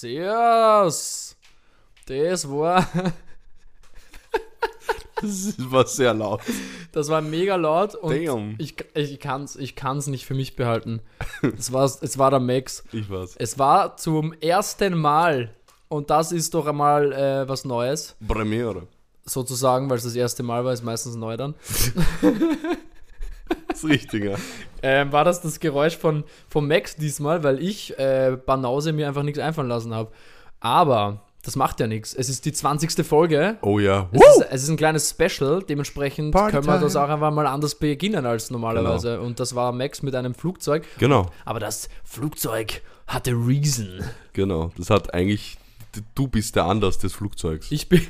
Servus. Das war, Das war sehr laut. das war mega laut und Damn. ich, ich kann es ich kann's nicht für mich behalten. Es war, es war der Max. Ich weiß. Es war zum ersten Mal und das ist doch einmal äh, was Neues, Premiere. sozusagen, weil es das erste Mal war, ist meistens neu dann. Das Richtige. Ähm, war das das Geräusch von, von Max diesmal, weil ich äh, Banause mir einfach nichts einfallen lassen habe. Aber das macht ja nichts. Es ist die 20. Folge. Oh ja. Es ist, es ist ein kleines Special, dementsprechend Party können wir das time. auch einfach mal anders beginnen als normalerweise. Und das war Max mit einem Flugzeug. Genau, Aber das Flugzeug hatte Reason. genau. Das hat eigentlich. Du bist der Anlass des Flugzeugs. Ich bin.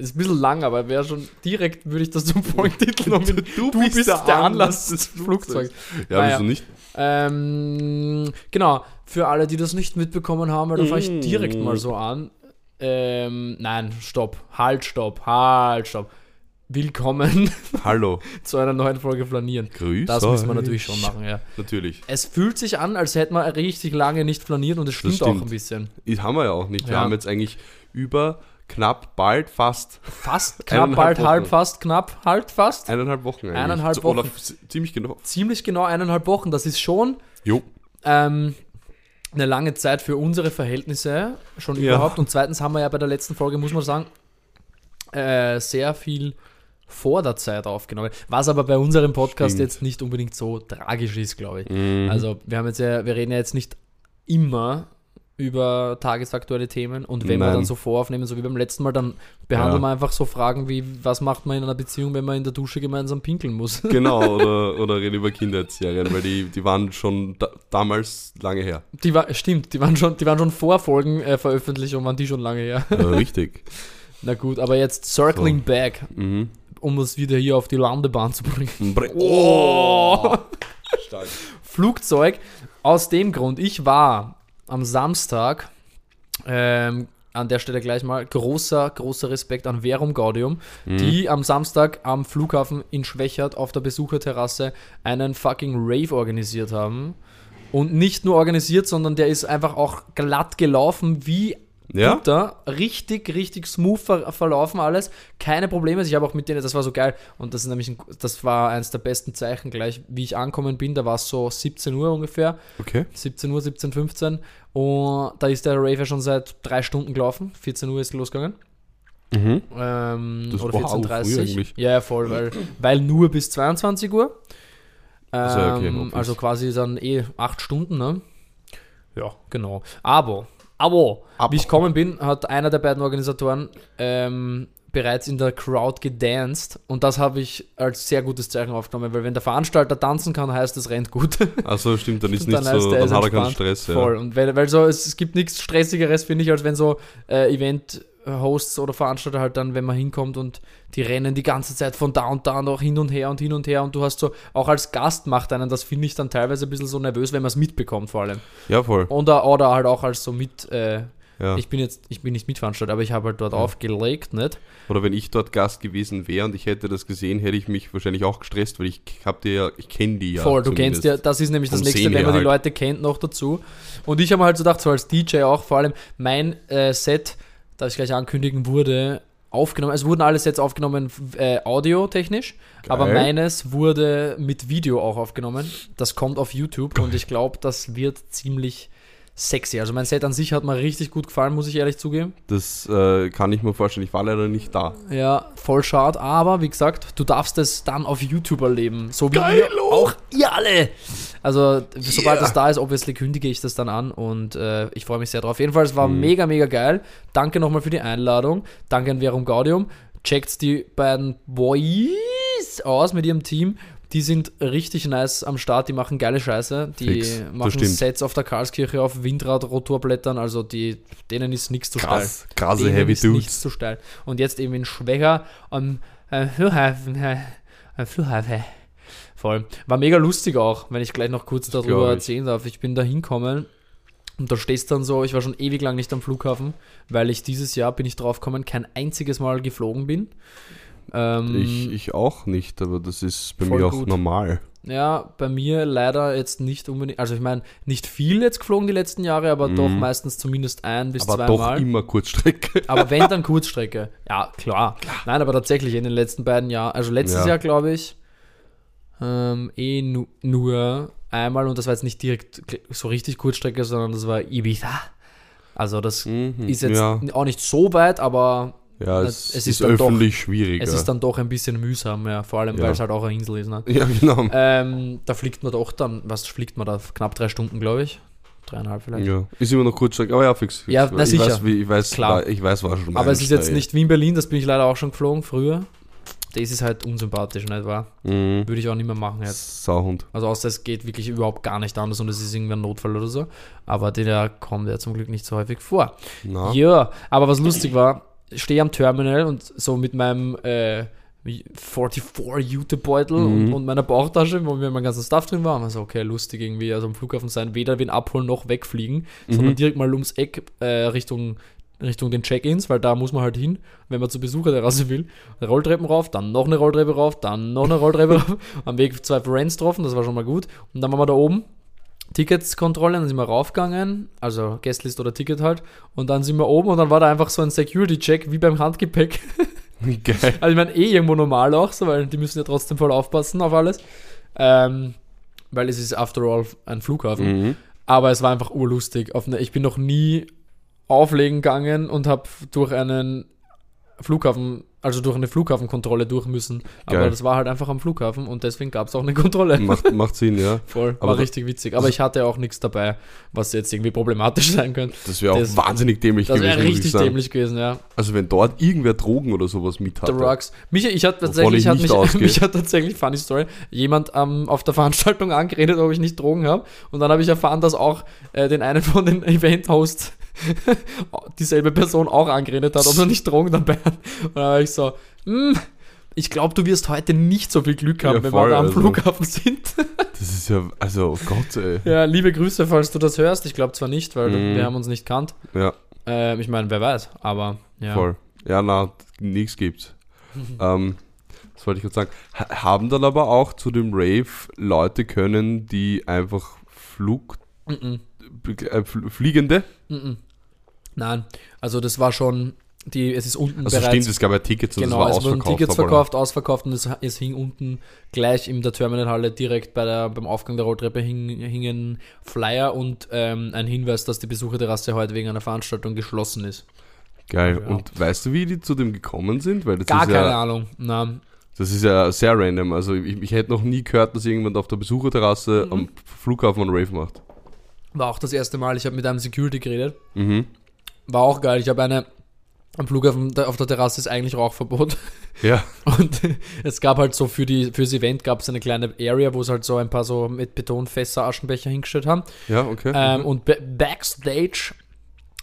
Ist ein bisschen lang, aber wäre schon direkt, würde ich das zum Folgentitel noch mit Du, bist, der, Anlass des Flugzeugs. Ja, Naja. wieso nicht? Ähm, genau, für alle, die das nicht mitbekommen haben, weil da fange ich Mm. direkt mal so an. Ähm, nein, stopp, halt, stopp, halt, stopp. Willkommen Hallo. zu einer neuen Folge Flanieren. Grüß Das müssen wir natürlich schon machen, ja. Natürlich. Es fühlt sich an, als hätten wir richtig lange nicht flaniert und es stimmt, auch stimmt. ein bisschen. Das haben wir ja auch nicht. Wir Ja. haben jetzt eigentlich über knapp, bald, fast Fast, knapp, bald, Wochen. halb, fast, knapp, halt, fast. eineinhalb Wochen eigentlich. Eineinhalb So- Oder Wochen. f- ziemlich genau. Ziemlich genau eineinhalb Wochen. Das ist schon ähm, eine lange Zeit für unsere Verhältnisse schon Ja. überhaupt. Und zweitens haben wir ja bei der letzten Folge, muss man sagen, äh, sehr viel vor der Zeit aufgenommen. Was aber bei unserem Podcast Stimmt. jetzt nicht unbedingt so tragisch ist, glaube ich. Mhm. Also wir haben jetzt ja, wir reden ja jetzt nicht immer über tagesaktuelle Themen und wenn wir Nein. dann so voraufnehmen, so wie beim letzten Mal, dann behandeln Ja. wir einfach so Fragen wie, was macht man in einer Beziehung, wenn man in der Dusche gemeinsam pinkeln muss? Genau, oder, oder reden über Kinderserien, weil die, die waren schon da, damals lange her. Die war, stimmt, die waren schon, die waren schon vor Folgen äh, waren die schon lange her. Äh, richtig. Na gut, aber jetzt circling back, Mhm. um uns wieder hier auf die Landebahn zu bringen. Bre- Oh! Stark. Flugzeug. Aus dem Grund, ich war am Samstag, ähm, an der Stelle gleich mal, großer, großer Respekt an Verum Gaudium, die am Samstag am Flughafen in Schwächert auf der Besucherterrasse einen fucking Rave organisiert haben. Und nicht nur organisiert, sondern der ist einfach auch glatt gelaufen wie Ja? Butter. Richtig, richtig smooth ver verlaufen alles. Keine Probleme. Ich habe auch mit denen, das war so geil. Und das ist nämlich, ein, das war eines der besten Zeichen gleich, wie ich ankommen bin. Da war es so 17 Uhr ungefähr. Okay. 17 Uhr, 17, 15. Und da ist der Rave ja schon seit drei Stunden gelaufen. 14 Uhr ist losgegangen. Mhm. Ähm, Das oder war auch früh 14.30 eigentlich. Ja, ja, voll, weil, weil nur bis 22 Uhr. Ähm, Also, okay, also quasi dann eh 8 Stunden, ne? Ja, genau. Aber, aber, Aber. wie ich gekommen bin, hat einer der beiden Organisatoren ähm, bereits in der Crowd gedanced und das habe ich als sehr gutes Zeichen aufgenommen, weil wenn der Veranstalter tanzen kann, heißt es rennt gut. Also stimmt, dann ist Dann nicht heißt so, dann hat er keinen. Stress. Ja. Voll. Und weil, weil so, es, es gibt nichts Stressigeres, finde ich, als wenn so äh, Event-Hosts oder Veranstalter halt dann, wenn man hinkommt und die rennen die ganze Zeit von da und da noch hin und her und hin und her und du hast so, auch als Gast macht einen, das finde ich dann teilweise ein bisschen so nervös, wenn man es mitbekommt vor allem. Ja, voll. Oder, oder halt auch als so mit, äh, Ja. ich bin jetzt, ich bin nicht Mitveranstalter, aber ich habe halt dort aufgelegt, nicht? Oder wenn ich dort Gast gewesen wäre und ich hätte das gesehen, hätte ich mich wahrscheinlich auch gestresst, weil ich hab die ja, ich kenne die ja. Voll, du kennst ja, das ist nämlich das nächste, wenn man die halt. Leute kennt, noch dazu. Und ich habe halt so gedacht, so als DJ auch, vor allem mein äh, Set, das ich gleich ankündigen wurde, aufgenommen. Es wurden alle Sets aufgenommen, äh, audiotechnisch, aber Geil. meines wurde mit Video auch aufgenommen. Das kommt auf YouTube und ich glaube, das wird ziemlich sexy. Also mein Set an sich hat mir richtig gut gefallen, muss ich ehrlich zugeben. Das äh, kann ich mir vorstellen. Ich war leider nicht da. Ja, voll schade, aber wie gesagt, du darfst es dann auf YouTube erleben. So wie Geilo! ihr, auch ihr alle. Also, sobald Yeah. das da ist, obviously kündige ich das dann an und äh, ich freue mich sehr drauf. Jedenfalls war Mhm. mega, mega geil. Danke nochmal für die Einladung. Danke an Verum Gaudium. Checkt die beiden Boys aus mit ihrem Team. Die sind richtig nice am Start, die machen geile Scheiße. Die Fix, machen. Sets auf der Karlskirche auf Windrad-Rotorblättern, also die, denen ist nichts zu steil. Krass, krasse Denen Heavy ist nichts Dudes. zu steil. Und jetzt eben in Schwächer am äh, Flughafen. Äh, am Flughafen. Voll. War mega lustig auch, wenn ich gleich noch kurz darüber erzählen darf. Ich bin da hinkommen und da stehst dann so, ich war schon ewig lang nicht am Flughafen, weil ich dieses Jahr, bin ich drauf gekommen, kein einziges Mal geflogen bin. Ähm, Ich, ich auch nicht, aber das ist bei mir auch gut. normal. Ja, bei mir leider jetzt nicht unbedingt, also ich meine, nicht viel jetzt geflogen die letzten Jahre, aber doch meistens zumindest ein bis Mhm. Aber doch immer Kurzstrecke. Aber wenn, dann Kurzstrecke. Ja, klar. Nein, aber tatsächlich in den letzten beiden Jahren, also letztes Ja. Jahr glaube ich, ähm, eh nu nur einmal und das war jetzt nicht direkt so richtig Kurzstrecke, sondern das war Ibiza. Also das Mhm, ist jetzt ja. auch nicht so weit, aber Ja, es es, ist ist, dann doch- öffentlich schwieriger. es ist dann doch ein bisschen mühsam, ja, vor allem Ja. weil es halt auch eine Insel ist. Ne? ja, genau. Ähm, da fliegt man doch dann, was fliegt man da? Knapp drei Stunden, glaube ich. Dreieinhalb vielleicht. Ja, ist immer noch Kurzstrecke, aber ja, fix. fix. Ja, na ich sicher. Weiß, wie, ich weiß, Klar. ich weiß, war schon Aber es ist jetzt nicht Wien-Berlin, das bin ich leider auch schon geflogen früher. Das ist halt unsympathisch, nicht wahr? Mhm. Würde ich auch nicht mehr machen jetzt. Sauhund. Also außer es geht wirklich überhaupt gar nicht anders und es ist irgendwie ein Notfall oder so. Aber der kommt ja zum Glück nicht so häufig vor. Na, Ja, aber was lustig war, stehe am Terminal und so mit meinem äh, 44 Jutebeutel und, Mhm. und meiner Bauchtasche, wo mir mein ganzer Stuff drin war. Und so, okay, lustig irgendwie, also am Flughafen sein, weder wen abholen noch wegfliegen, sondern Mhm. direkt mal ums Eck äh, Richtung, Richtung den Check-ins, weil da muss man halt hin, wenn man zur Besucherterrasse will. Rolltreppen rauf, dann noch eine Rolltreppe rauf, dann noch eine Rolltreppe rauf. Am Weg zwei Friends getroffen, das war schon mal gut. Und dann waren wir da oben. Ticketskontrolle, dann sind wir raufgegangen, also Guestlist oder Ticket halt, und dann sind wir oben und dann war da einfach so ein Security-Check wie beim Handgepäck. geil. Also ich meine, eh irgendwo normal auch, so, weil die müssen ja trotzdem voll aufpassen auf alles. Ähm, weil es ist after all ein Flughafen. Mhm. Aber es war einfach urlustig. Eine, ich bin noch nie auflegen gegangen und habe durch einen Flughafen, also durch eine Flughafenkontrolle durch müssen. Aber Geil. das war halt einfach am Flughafen und deswegen gab es auch eine Kontrolle. Macht, macht Sinn, ja. Voll, Aber war da- richtig witzig. Aber ich hatte auch nichts dabei, was jetzt irgendwie problematisch sein könnte. Das wäre auch Das- wahnsinnig dämlich Das wäre gewesen, muss ich richtig dämlich gewesen, ja. Also wenn dort irgendwer Drogen oder sowas mit The hatte. Rocks. Mich, ich hatte tatsächlich, ich hat mich, mich hat tatsächlich, funny Story, jemand ähm, auf der Veranstaltung angeredet, ob ich nicht Drogen habe. Und dann habe ich erfahren, dass auch äh, den einen von den Event-Hosts dieselbe Person auch angeredet hat, ob er nicht Drogen dabei hat. Und dann war ich so, hm, ich glaube, du wirst heute nicht so viel Glück haben, Ja, wenn voll, wir da am also. Flughafen sind. Das ist ja, also oh Gott, ey. ja, liebe Grüße, falls du das hörst. Ich glaube zwar nicht, weil Mhm. wir haben uns nicht kannt. Ja, Ähm, ich meine, wer weiß, aber ja. voll. Ja, na, nichts gibt's. ähm, was wollte ich gerade sagen? Ha haben dann aber auch zu dem Rave Leute können, die einfach Flug, Mhm. Äh, Fl- Fliegende? Nein, also das war schon, die, es ist unten Also bereits. stimmt, es gab ja Tickets und Genau, das war es wurden ausverkauft. Tickets verkauft, ausverkauft und es, es hing unten gleich in der Terminalhalle direkt bei der, beim Aufgang der Rolltreppe hing, hingen Flyer und ähm, ein Hinweis, dass die Besucherterrasse heute wegen einer Veranstaltung geschlossen ist. Geil. Ja. Und weißt du, wie die zu dem gekommen sind? Weil das Gar ist keine ja, Ahnung. Na, Das ist ja sehr random. Also ich, ich hätte noch nie gehört, dass irgendjemand auf der Besucherterrasse Mhm. am Flughafen einen Rave macht. War auch das erste Mal, ich habe mit einem Security geredet. Mhm. War auch geil. Ich habe eine, am Flughafen auf der Terrasse ist eigentlich Rauchverbot. Ja. Und es gab halt so für die fürs Event gab es eine kleine Area, wo es halt so ein paar so mit Betonfässer, Aschenbecher hingestellt haben. Ja, okay. Ähm, Mhm. und ba- Backstage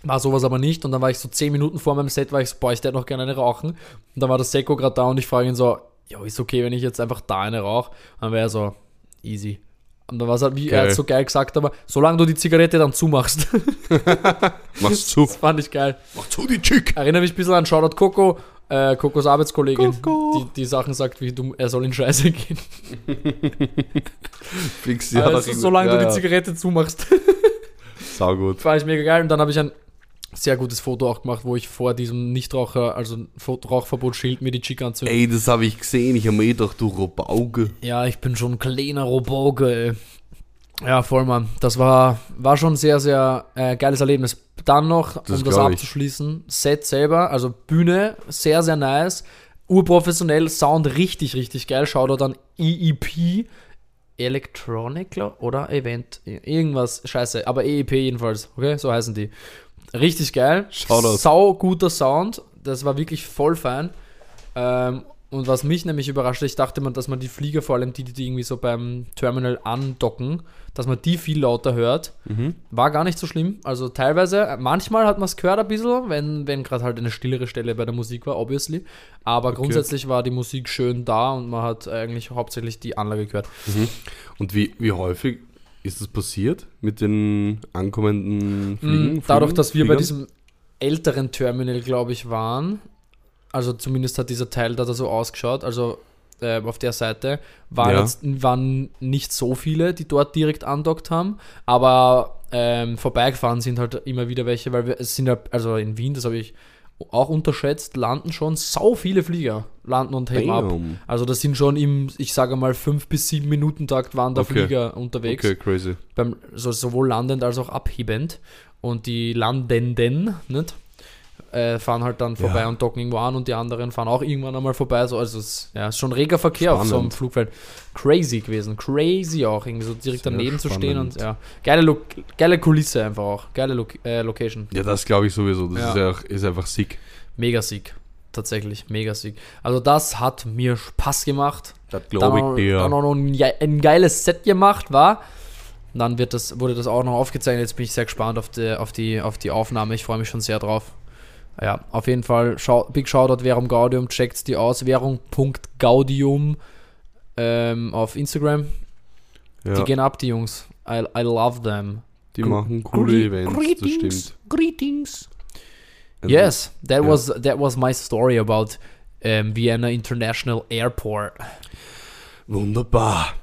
war sowas aber nicht. Und dann war ich so 10 Minuten vor meinem Set, war ich so, boah, ich hätte noch gerne eine rauchen. Und dann war der Seko gerade da und ich frage ihn so, ja, ist okay, wenn ich jetzt einfach da eine rauche? Dann wäre er so, easy. Und dann war es halt, wie er Geil. hat so geil gesagt, aber solange du die Zigarette dann zumachst. Mach's zu. das fand ich geil. Mach zu, die Chick. Erinnere mich ein bisschen an Shoutout Coco, äh, Cocos Arbeitskollegin, Coco. die, die Sachen sagt, wie du, er soll in Scheiße gehen. Fix, Ja, ja, also, solange ja, du die ja. Zigarette zumachst. Sau gut. Fand ich mega geil. Und dann habe ich ein sehr gutes Foto auch gemacht, wo ich vor diesem Nichtraucher, also Rauchverbotsschild, mir die Chick anzünde. Ey, das habe ich gesehen. Ich habe mir gedacht, du Robauge. Ja, ich bin schon ein kleiner Roboge, ey. Ja, voll, Mann. Das war, war schon ein sehr, sehr äh, geiles Erlebnis. Dann noch, um das glaub ich. abzuschließen, Set selber, also Bühne, sehr, sehr nice. Urprofessionell, Sound richtig, richtig geil. Shoutout an EEP, Electronic, oder Event, irgendwas, scheiße, aber EEP jedenfalls, okay, so heißen die. Richtig geil. Shoutout. Sau guter Sound, das war wirklich voll fein. Ähm, und was mich nämlich überrascht, ich dachte man, dass man die Flieger, vor allem die, die irgendwie so beim Terminal andocken, dass man die viel lauter hört. Mhm. War gar nicht so schlimm. Also teilweise, manchmal hat man es gehört ein bisschen, wenn, wenn gerade halt eine stillere Stelle bei der Musik war, obviously. Aber grundsätzlich war die Musik schön da und man hat eigentlich hauptsächlich die Anlage gehört. Und wie, wie häufig ist das passiert mit den ankommenden Fliegen? Mm, Dadurch, Fliegen- dass wir bei Fliegern? diesem älteren Terminal, glaube ich, waren, also zumindest hat dieser Teil da so ausgeschaut, also äh, auf der Seite, waren, Ja. jetzt, waren nicht so viele, die dort direkt andockt haben, aber ähm, vorbeigefahren sind halt immer wieder welche, weil wir, es sind ja, also in Wien, das habe ich auch unterschätzt, landen schon so viele Flieger, landen und heben ab. Also das sind schon im, ich sage mal, 5 bis 7 Minuten Takt waren da Okay. Flieger unterwegs Okay, crazy. beim, so, sowohl landend als auch abhebend. Und die Landenden, nicht? Äh, fahren halt dann vorbei Ja. und docken irgendwo an und die anderen fahren auch irgendwann einmal vorbei. So, also es ja, ist schon reger Verkehr auf so einem Spannend. Flugfeld. Crazy gewesen. Crazy auch, irgendwie so direkt Sehr daneben zu stehen und spannend. ja. Geile, Lo geile Kulisse einfach auch. Geile Lo äh, Location. Ja, das glaube ich sowieso. Das Ja. ist, ja auch, ist einfach sick. Mega Sieg. Tatsächlich, mega Sieg. Also das hat mir Spaß gemacht. Das glaube auch, ich dir. dann auch noch ein, ein geiles Set gemacht war. Dann wird das, wurde das auch noch aufgezeichnet. Jetzt bin ich sehr gespannt auf die, auf die, auf die Aufnahme. Ich freue mich schon sehr drauf. Ja, auf jeden Fall, schau, Big Shoutout Währung Gaudium, checkt die aus. Währung.gaudium ähm, auf Instagram. ja, Die gehen ab, die Jungs. I, I love them. die Gr- machen coole Gre- Events, das Greetings. stimmt. Greetings. Also, Yes, that ja. was that was my story about um, Vienna International Airport. Wunderbar.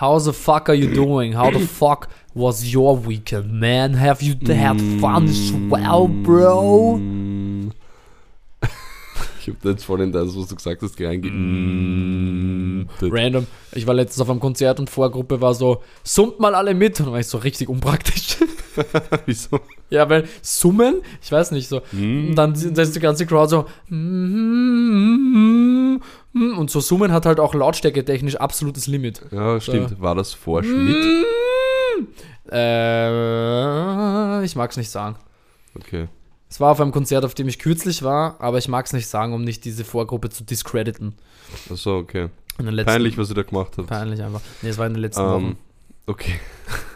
How the fuck are you doing? How the fuck was your weekend, man? Have you had fun as well, bro? Mm. Ich habe jetzt voll in das, was du gesagt hast, reinge... Mm. Random. Ich war letztens auf einem Konzert und Vorgruppe war so, summt mal alle mit. Und dann war ich so richtig unpraktisch. Wieso? ja, weil summen, ich weiß nicht so. Mm. Und dann ist die ganze Crowd so. Und so summen hat halt auch lautstärke technisch absolutes Limit. Ja, stimmt. War das vor Schmidt? Äh, ich mag es nicht sagen. Okay. Es war auf einem Konzert, auf dem ich kürzlich war, aber ich mag es nicht sagen, um nicht diese Vorgruppe zu discrediten. Achso, okay. Letzten, Peinlich, was ihr da gemacht habt. Peinlich einfach. Nee, es war in den letzten Ähm, Wochen. okay.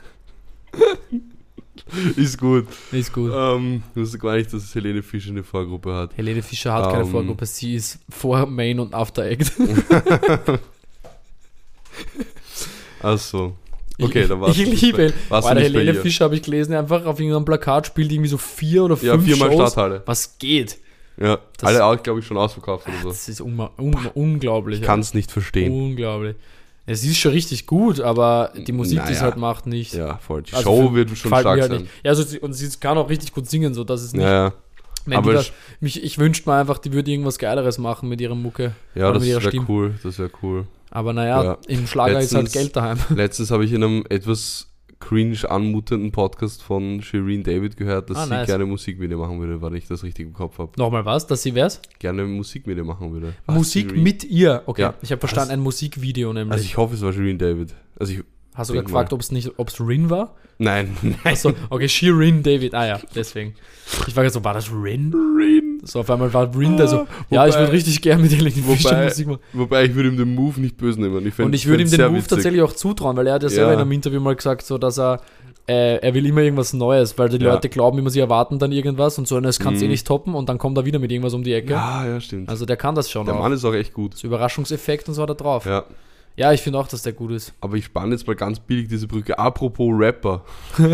Ist gut. Ist gut. Ähm, ich wusste gar nicht, dass Helene Fischer eine Vorgruppe hat. Helene Fischer hat keine ähm, Vorgruppe, sie ist vor Main und After Act. Achso. Okay, dann war's Ich liebe nicht bei Helene? Fischer habe ich gelesen, einfach auf irgendeinem Plakat spielt irgendwie so vier oder Ja, fünf viermal Shows. Stadthalle. Was geht? Ja, Das- alle auch, glaube ich, schon ausverkauft oder so. Das ist unma- un unglaublich. Ich kann es nicht verstehen. Unglaublich. Es ist schon richtig gut, aber die Musik, die es Naja. halt macht, nicht. Ja, voll. Die Also Show wird schon stark halt sein. nicht. Ja, also sie, und sie kann auch richtig gut singen, so dass es nicht. Ja, ja. wenn aber die das, mich, ich wünschte mir einfach, die würde irgendwas Geileres machen mit ihrer Mucke. ja das wäre cool. Das wäre cool. Aber naja, Ja. im Schlager ist halt Letztens- Geld daheim. Letztens habe ich in einem etwas cringe anmutenden Podcast von Shireen David gehört, dass Ah, sie nice. gerne Musik mit ihr machen würde, weil ich das richtig im Kopf habe. Nochmal was, dass sie wär's? Gerne Musik mit ihr machen würde. Was, Musik Shireen? mit ihr. Okay, Ja. ich habe verstanden, ein Musikvideo nämlich. Also ich hoffe, es war Shireen David. Also ich. Hast du gefragt, ob es nicht, ob es Rin war? Nein, nein. Achso, okay, Shirin David. Ah ja, deswegen. Ich war gerade so, war das Rin? Shireen. So, auf einmal war Rin da so, Ah, ja, ich würde richtig gern mit Helene Fischer Musik machen. Wobei ich würde ihm den Move nicht böse nehmen. Ich fänd- Und ich würde ihm den Move witzig. tatsächlich auch zutrauen, weil er hat ja selber Ja. in einem Interview mal gesagt, so dass er, äh, er will immer irgendwas Neues, weil die Ja. Leute glauben immer, sie erwarten dann irgendwas und so, und das kannst eh Mhm. nicht toppen und dann kommt er wieder mit irgendwas um die Ecke. Ja, ja, stimmt. Also der kann das schon der auch. Mann ist auch echt gut. Das Überraschungseffekt und so hat er drauf. Ja, Ja. ich finde auch, dass der gut ist. Aber ich spanne jetzt mal ganz billig diese Brücke. Apropos Rapper.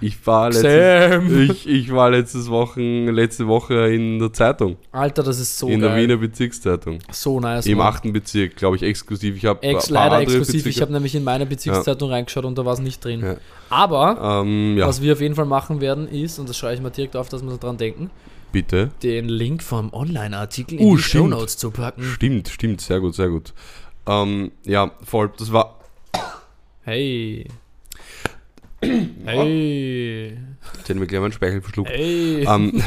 ich war letztes, ich, ich war letztes Wochen, letzte Woche in der Zeitung. Alter, das ist so in der geil. Wiener Bezirkszeitung. so nice. Im achten Bezirk, glaube ich, exklusiv. Ich habe Ex, leider exklusiv. Ich habe nämlich in meine Bezirkszeitung reingeschaut und da war es nicht drin. Ja. Aber Ähm, ja, was wir auf jeden Fall machen werden, ist, und das schreibe ich mal direkt auf, dass wir dran denken, bitte. den Link vom Online-Artikel in Uh, die stimmt. Shownotes zu packen. Stimmt, stimmt, sehr gut, sehr gut. Ähm, ja, voll. Das war. Hey. Hey. Jetzt hätten wir gleich mal einen Speichel verschluckt. Hey. Ähm,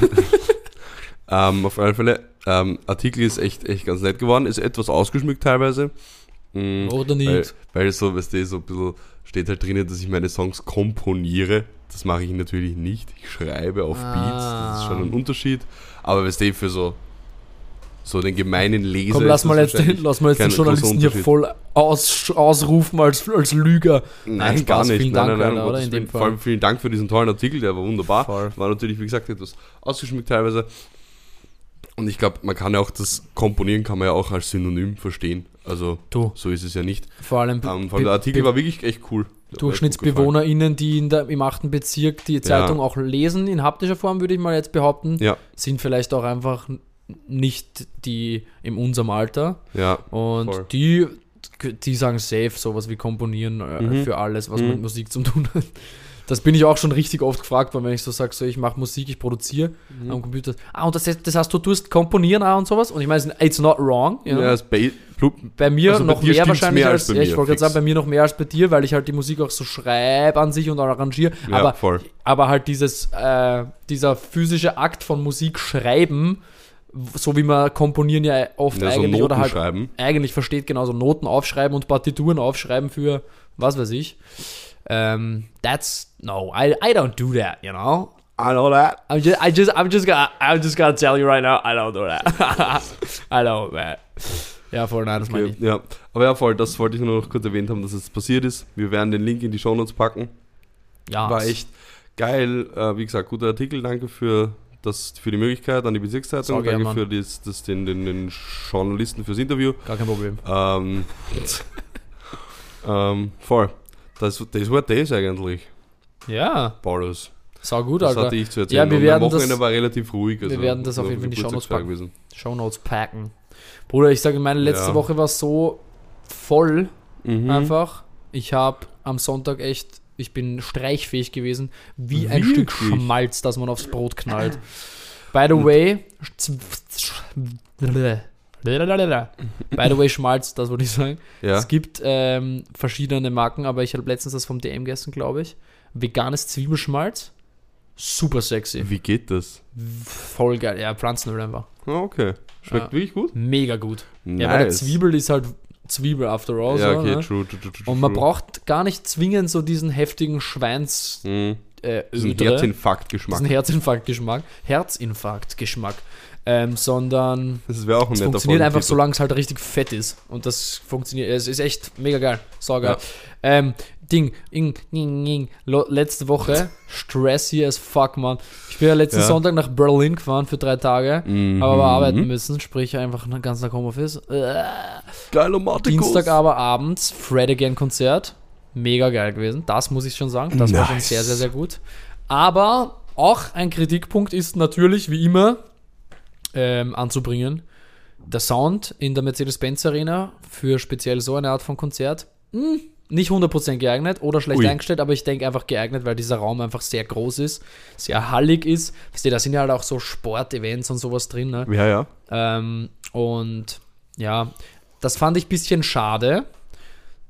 ähm, auf alle Fälle, ähm, Artikel ist echt, echt ganz nett geworden, ist etwas ausgeschmückt teilweise. Mm, Oder weil, nicht. weil so, weißt du, so ein bisschen steht halt drinnen, dass ich meine Songs komponiere. Das mache ich natürlich nicht. Ich schreibe auf Beats, das ist schon ein Ah. Unterschied. Aber weißt du, für so, so den gemeinen Leser. Komm, lass mal jetzt, den, lass mal jetzt den Journalisten hier voll aus, ausrufen als, als Lüger. Nein, Spaß, gar nicht. vielen nein, Dank, nein, nein, Alter, In dem. Fall. Vor allem vielen Dank für diesen tollen Artikel, der war wunderbar. Voll. War natürlich, wie gesagt, etwas ausgeschmückt teilweise. Und ich glaube, man kann ja auch das Komponieren kann man ja auch als Synonym verstehen. Also Du, so ist es ja nicht. vor allem Ähm, Be- von der Artikel war wirklich echt cool. DurchschnittsbewohnerInnen, die in der, im 8. Bezirk die Zeitung auch lesen, in haptischer Form, würde ich mal jetzt behaupten. Ja, sind vielleicht auch einfach nicht die in unserem Alter. Ja, Und Voll. die, die sagen safe sowas wie komponieren äh, Mhm. für alles, was Mhm. mit Musik zu tun hat. Das bin ich auch schon richtig oft gefragt, worden, wenn ich so sage, so ich mache Musik, ich produziere Mhm. am Computer. Ah, und das, heißt- das heißt, du tust komponieren auch und sowas? Und ich meine, it's not wrong. you know? ja Blub- bei mir Also bei noch dir mehr wahrscheinlich mehr als, bei ja, ich mir, wollte gerade sagen, bei mir noch mehr als bei dir, weil ich halt die Musik auch so schreibe an sich und arrangiere. ja, aber, voll. aber halt dieses, äh, dieser physische Akt von Musik schreiben, so wie man komponieren ja oft Ja, so eigentlich Noten oder halt schreiben. eigentlich versteht, genauso Noten aufschreiben und Partituren aufschreiben für was weiß ich. Ähm, that's no, I, I don't do that, you know. I know that. I'm just, I just, I'm just gonna, I'm just gonna tell you right now, I don't do that. I don't, man. Ja, voll, nein, das meine Okay, ich. ja. Aber ja, voll, das wollte ich nur noch kurz erwähnt haben, dass es passiert ist. Wir werden den Link in die Shownotes packen. Ja, War echt geil. Äh, wie gesagt, guter Artikel. Danke für, das, für die Möglichkeit an die Bezirkszeitung. Gern, Danke Mann. für das, das, den, den, den Journalisten fürs Interview. gar kein Problem. Ähm, ähm, voll. Das, das war das eigentlich, Ja, Paulus. sau gut, Das Alter. hatte ich zu erzählen. Ja, wir Und werden mein Wochenende das- war relativ ruhig. Also wir werden das auf jeden Fall in die Shownotes packen. Shownotes packen. Bruder, ich sage, meine letzte Ja. Woche war so voll Mhm. einfach. Ich habe am Sonntag echt, ich bin streichfähig gewesen, wie ein? Stück Schmalz, das man aufs Brot knallt. By the way, By the way, Schmalz, das wollte ich sagen. Ja. Es gibt ähm, verschiedene Marken, aber ich habe letztens das vom DM gegessen, glaube ich. Veganes Zwiebelschmalz. Super sexy. Wie geht das? Voll geil. Ja, Pflanzenöl einfach. Ah, okay. Schmeckt Ja. wirklich gut? Mega gut. Nice. Ja, weil der Zwiebel ist halt Zwiebel after all. Ja, so, okay, ne? true, true, true, true. Und man true. braucht gar nicht zwingend so diesen heftigen Schweins Mhm. äh, Diesen. Herzinfarktgeschmack. diesen Herzinfarktgeschmack, Herzinfarktgeschmack, ähm, sondern Das wäre auch ein es funktioniert einfach, solange es halt richtig fett ist. Und das funktioniert, es ist echt mega geil, saugeil. Ja. Ähm, Ding, ing, ing, ing, letzte Woche, stressy as fuck, man. Ich bin ja letzten Ja. Sonntag nach Berlin gefahren für drei Tage, Mhm. aber wir arbeiten müssen, sprich einfach einen ganzen Homeoffice. Äh, Geiler. Dienstag aber abends, Fred Again Konzert. Mega geil gewesen. Das muss ich schon sagen. Das war schon Nice. sehr, sehr, sehr gut. Aber auch ein Kritikpunkt ist natürlich, wie immer, ähm, anzubringen. Der Sound in der Mercedes-Benz Arena für speziell so eine Art von Konzert, hm, nicht 100% geeignet oder schlecht Ui. eingestellt, aber ich denke einfach geeignet, weil dieser Raum einfach sehr groß ist, sehr hallig ist. Weißt du, da sind ja halt auch so Sportevents und sowas drin. Ne? Ja, ja. Ähm, und ja, das fand ich ein bisschen schade,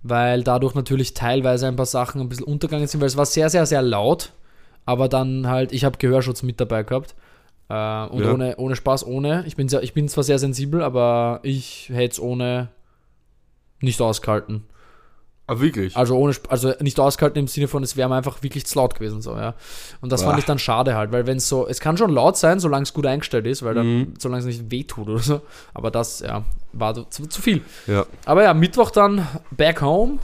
weil dadurch natürlich teilweise ein paar Sachen ein bisschen untergegangen sind, weil es war sehr, sehr, sehr laut, aber dann halt, ich habe Gehörschutz mit dabei gehabt. Äh, und Ja. ohne, ohne Spaß, ohne. Ich bin, sehr, ich bin zwar sehr sensibel, aber ich hätte es ohne nicht ausgehalten. Ah, wirklich? Also ohne, also nicht ausgehalten im Sinne von, es wäre mir einfach wirklich zu laut gewesen, so, ja. Und das fand Ah. ich dann schade halt, weil wenn es so, es kann schon laut sein, solange es gut eingestellt ist, weil dann, Mhm. solange es nicht wehtut oder so. Aber das, ja, war zu, zu viel. Ja. Aber ja, Mittwoch dann back home,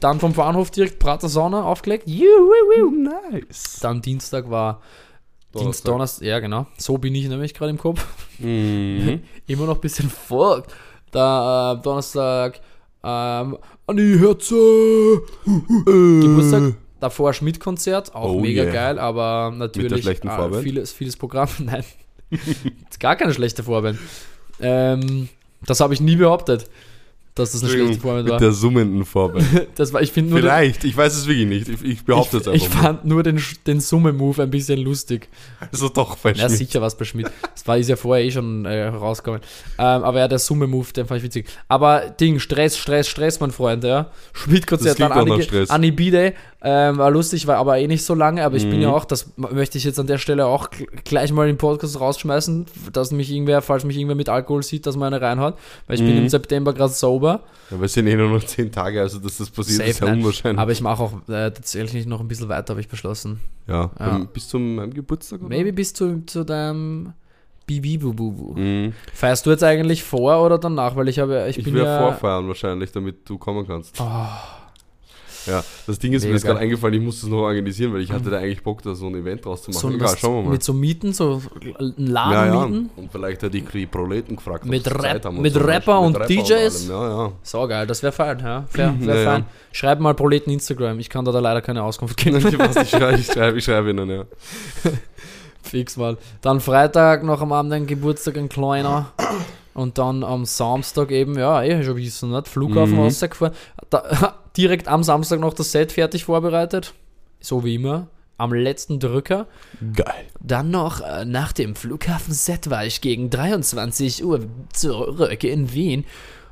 dann vom Bahnhof direkt Prater Sauna aufgelegt. Juhu. Nice. Dann Dienstag war Dienst, Donnerstag, ja genau, so bin ich nämlich gerade im Kopf. Mhm. Immer noch ein bisschen vor. Da äh, Donnerstag ähm, an die Herze. Geburtstag. Davor Schmidt-Konzert, auch Oh mega yeah. geil, aber natürlich Vorband? vieles, vieles Programm. Nein, gar keine schlechte Vorband. Ähm, das habe ich nie behauptet, dass das eine schlechte Vorband Mit war. der summenden Vorband. Das war, ich finde nur, den, Vielleicht, ich weiß es wirklich nicht. Ich, ich behaupte ich, es einfach ich mal. fand nur den, den Summe-Move ein bisschen lustig. Also doch, bei Ja, Schmidt. sicher was bei Schmidt. Das war, ist ja vorher eh schon äh, rausgekommen. Ähm, aber ja, der Summe-Move, den fand ich witzig. Aber Ding, Stress, Stress, Stress, mein Freund, ja. Schmidt-Konzert, dann Anni. Anni Bide, ähm, war lustig, war aber eh nicht so lange, aber ich bin Mhm. ja auch, das möchte ich jetzt an der Stelle auch gl- gleich mal in den Podcast rausschmeißen, dass mich irgendwer, falls mich irgendwer mit Alkohol sieht, dass man eine reinhaut, weil ich bin Mhm. im September gerade sober. Ja, wir sind eh nur noch zehn Tage, also dass das passiert, ist ja nein. unwahrscheinlich. Aber ich mache auch äh, tatsächlich noch ein bisschen weiter, habe ich beschlossen. ja, Ja. ähm, bis zum meinem Geburtstag, oder? Maybe bis zu, zu deinem Bibi-Bubu. Mhm. Feierst du jetzt eigentlich vor oder danach? Weil ich habe, ich, Ich bin will ja. vorfeiern wahrscheinlich, damit du kommen kannst. Oh, Ja, das Ding ist, mir Mega ist gerade eingefallen, ich muss das noch organisieren, weil ich hatte da eigentlich Bock, da so ein Event draus zu machen. so Egal, schauen wir mal. mit so Mieten, so einen Laden ja, ja. mieten. Und vielleicht hätte ich die Proleten gefragt. Mit Rap- und mit so. Rapper und Rapper DJs? allem. Ja, ja. So geil, das wäre fein, ja. Fair, wär Ja, ja. fein. Schreib mal Proleten Instagram, ich kann da, da leider keine Auskunft geben. ich, schreibe, ich schreibe, ich schreibe ihnen, ja. Fix mal. Dann Freitag noch am Abend ein Geburtstag, ein kleiner. Und dann am Samstag eben, ja, eh schon wissen, nicht? Flughafen Mhm. rausgefahren. Da, direkt am Samstag noch das Set fertig vorbereitet. So wie immer. Am letzten Drücker. Geil. Dann noch äh, nach dem Flughafen-Set war ich gegen 23 Uhr zurück in Wien.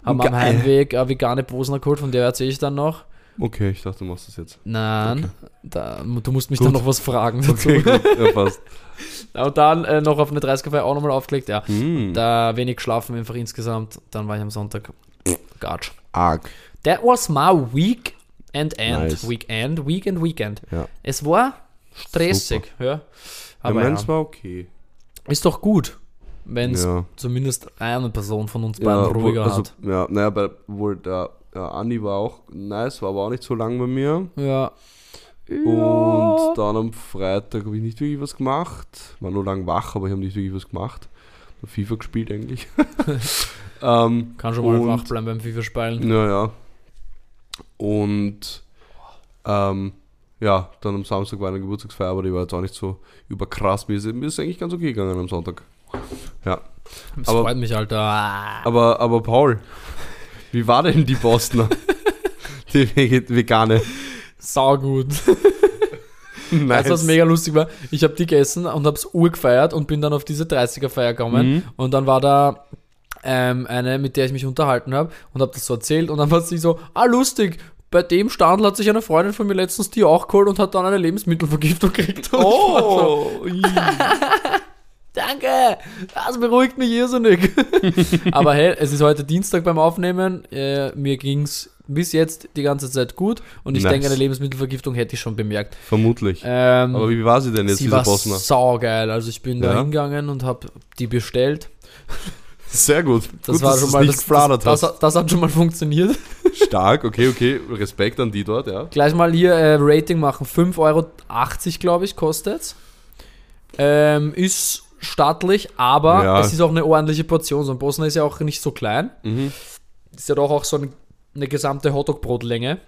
Haben am. Heimweg eine vegane Posner geholt, von der erzähle ich dann noch. Okay, ich dachte, du machst das jetzt. Nein, da, du musst mich Gut. dann noch was fragen dazu. Okay, gut. Ja, passt. Und dann äh, noch auf eine 30er auch nochmal aufgelegt, ja. Hm. Da wenig geschlafen einfach insgesamt. Dann war ich am Sonntag Gatsch. Arg. That was my week and end. Nice. Weekend, weekend, weekend. Ja. Es war stressig, ja. ja, Aber meins ja, war okay. ist doch gut, wenn es Ja. zumindest eine Person von uns beiden ruhiger also, hat. ja, naja, aber wohl der ja, Andi war auch nice, war aber auch nicht so lang bei mir. Ja. Und dann am Freitag habe ich nicht wirklich was gemacht. War nur lang wach, aber ich habe nicht wirklich was gemacht. FIFA gespielt eigentlich. ähm, Kann schon mal wach bleiben beim FIFA spielen. Naja. Und ähm, ja, dann am Samstag war eine Geburtstagsfeier, aber die war jetzt auch nicht so überkrass. Mir ist, mir ist eigentlich ganz okay gegangen am Sonntag. Ja. Das aber- freut mich, Alter. Ah. Aber, aber Paul, wie war denn die Bosner? die vegane. Sau gut. Nice. Weißt du, was mega lustig war? Ich habe die gegessen und hab's urgefeiert und bin dann auf diese 30er-Feier gekommen. Mhm. Und dann war da ähm, eine, mit der ich mich unterhalten habe und habe das so erzählt. Und dann war sie so, ah, lustig, bei dem Standel hat sich eine Freundin von mir letztens die auch geholt und hat dann eine Lebensmittelvergiftung gekriegt. Und so, Oh, i. Danke, das beruhigt mich irrsinnig. Aber hey, es ist heute Dienstag beim Aufnehmen. Äh, mir ging's bis jetzt die ganze Zeit gut und ich Nice. denke, eine Lebensmittelvergiftung hätte ich schon bemerkt. vermutlich. Ähm, aber wie war sie denn jetzt, sie diese war Bosner? saugeil. Also ich bin da Ja? hingegangen und habe die bestellt. Sehr gut. Das gut, war schon mal nicht das, das, das, das hat schon mal funktioniert. Stark, okay, okay. Respekt an die dort, ja. Gleich mal hier äh, Rating machen. 5,80 Euro, glaube ich, kostet ähm, Ist stattlich, aber Ja. es ist auch eine ordentliche Portion. So ein Bosner ist ja auch nicht so klein. Mhm. Ist ja doch auch so eine, eine gesamte Hotdog-Brotlänge.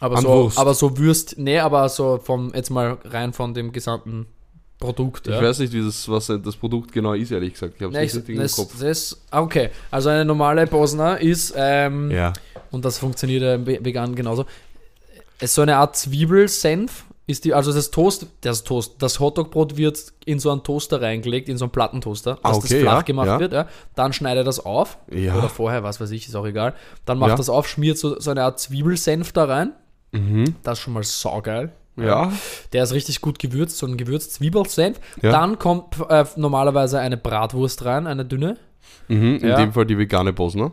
Aber An so, Wurst. aber so Würst, nee, aber so vom, jetzt mal rein von dem gesamten Produkt. Ich ja. weiß nicht, wie das, was das Produkt genau ist, ehrlich gesagt. Ich habe es ich, nicht richtig im das, Kopf. das, ah, okay, also eine normale Bosner ist, ähm, Ja. und das funktioniert ja ve- vegan genauso, ist so eine Art Zwiebelsenf, ist die, also das Toast, das Toast, das Hotdogbrot wird in so einen Toaster reingelegt, in so einen Plattentoaster, Ah, dass okay, das flach ja, gemacht ja. wird, ja. dann schneidet das auf, Ja. oder vorher, was weiß ich, ist auch egal, dann macht Ja. das auf, schmiert so, so eine Art Zwiebelsenf da rein, Mhm. das ist schon mal saugeil. Ja. Der ist richtig gut gewürzt, so ein Gewürz-Zwiebelsenf. Ja. Dann kommt äh, normalerweise eine Bratwurst rein, eine dünne. Mhm. In Ja. dem Fall die vegane Bosner.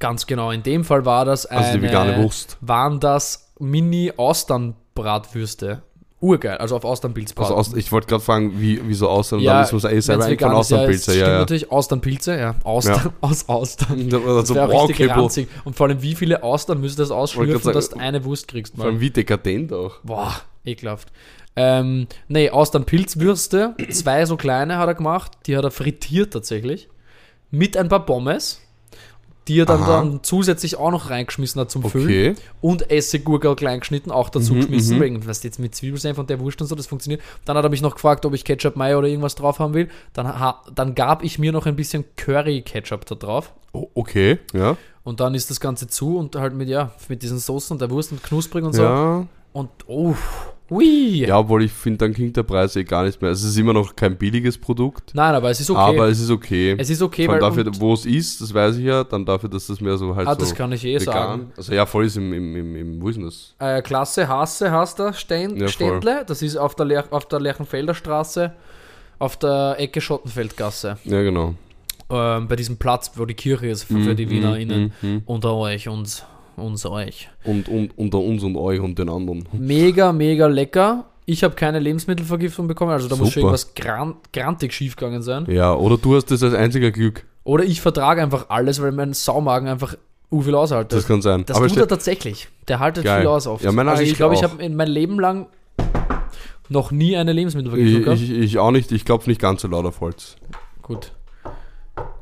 Ganz genau, in dem Fall war das eine, Also die vegane Wurst. waren das Mini-Austern-Bratwürste. Urgeil, also auf Austernpilzbrat. Also aus, ich wollte gerade fragen, wie, wie so aussehen. Und ja, dann ist mir eh selber ein von ja, Austernpilze. stimmt Ja, ja. natürlich, Austernpilze, ja. Austern, Ja. aus Austern. Das Also, wäre boah, richtig okay, ranzig. Und vor allem, wie viele Austern müsste das ausschlürfen, grad dass du sagen, eine Wurst kriegst? Vor Mal. allem wie dekadent auch. Boah, ekelhaft. Ähm, nee, Austernpilzwürste, zwei so kleine hat er gemacht, die hat er frittiert tatsächlich, mit ein paar Pommes, die er dann, Aha. dann zusätzlich auch noch reingeschmissen hat zum Füllen. Okay. und Essiggurkel klein geschnitten, auch dazu Mhm, geschmissen, mhm. wegen, was jetzt mit Zwiebelsenf und der Wurst und so, das funktioniert. Dann hat er mich noch gefragt, ob ich Ketchup, Mayo oder irgendwas drauf haben will. Dann, dann gab ich mir noch ein bisschen Curry-Ketchup da drauf. O- okay, ja. Und dann ist das Ganze zu und halt mit, ja, mit diesen Soßen und der Wurst und knusprig und so. Ja. Und, oh, hui. Ja, obwohl ich finde, dann klingt der Preis eh gar nicht mehr. Es ist immer noch kein billiges Produkt, Nein, aber es ist okay. aber es ist okay. es ist okay, weil dafür, wo es ist, das weiß ich ja, dann dafür, dass das mehr so halt ah, so das kann ich eh vegan. sagen. Also ja, voll ist im, im, im, im wo ist denn das? Äh, Klasse Hasse hast du, Stein, Ja. Ständle. Das ist auf der, Ler auf der Lerchenfelder Straße, auf der Ecke Schottenfeldgasse. Ja, genau. ähm, bei diesem Platz, wo die Kirche ist für, für die Mhm, WienerInnen. mhm, mhm. Unter euch und uns euch. Und, und unter uns und euch und den anderen. Mega, mega lecker. Ich habe keine Lebensmittelvergiftung bekommen, also da muss schon Super. irgendwas gran grantig schiefgegangen sein. Ja, oder du hast das als einziger Glück. Oder ich vertrage einfach alles, weil mein Saumagen einfach u viel aushaltet. Das kann sein. Das Aber tut er tatsächlich. Der haltet Geil. viel aus oft. Ja, also ich glaube, ich habe in mein Leben lang noch nie eine Lebensmittelvergiftung ich, gehabt. ich, ich auch nicht, ich klopfe nicht ganz so laut auf Holz. Gut.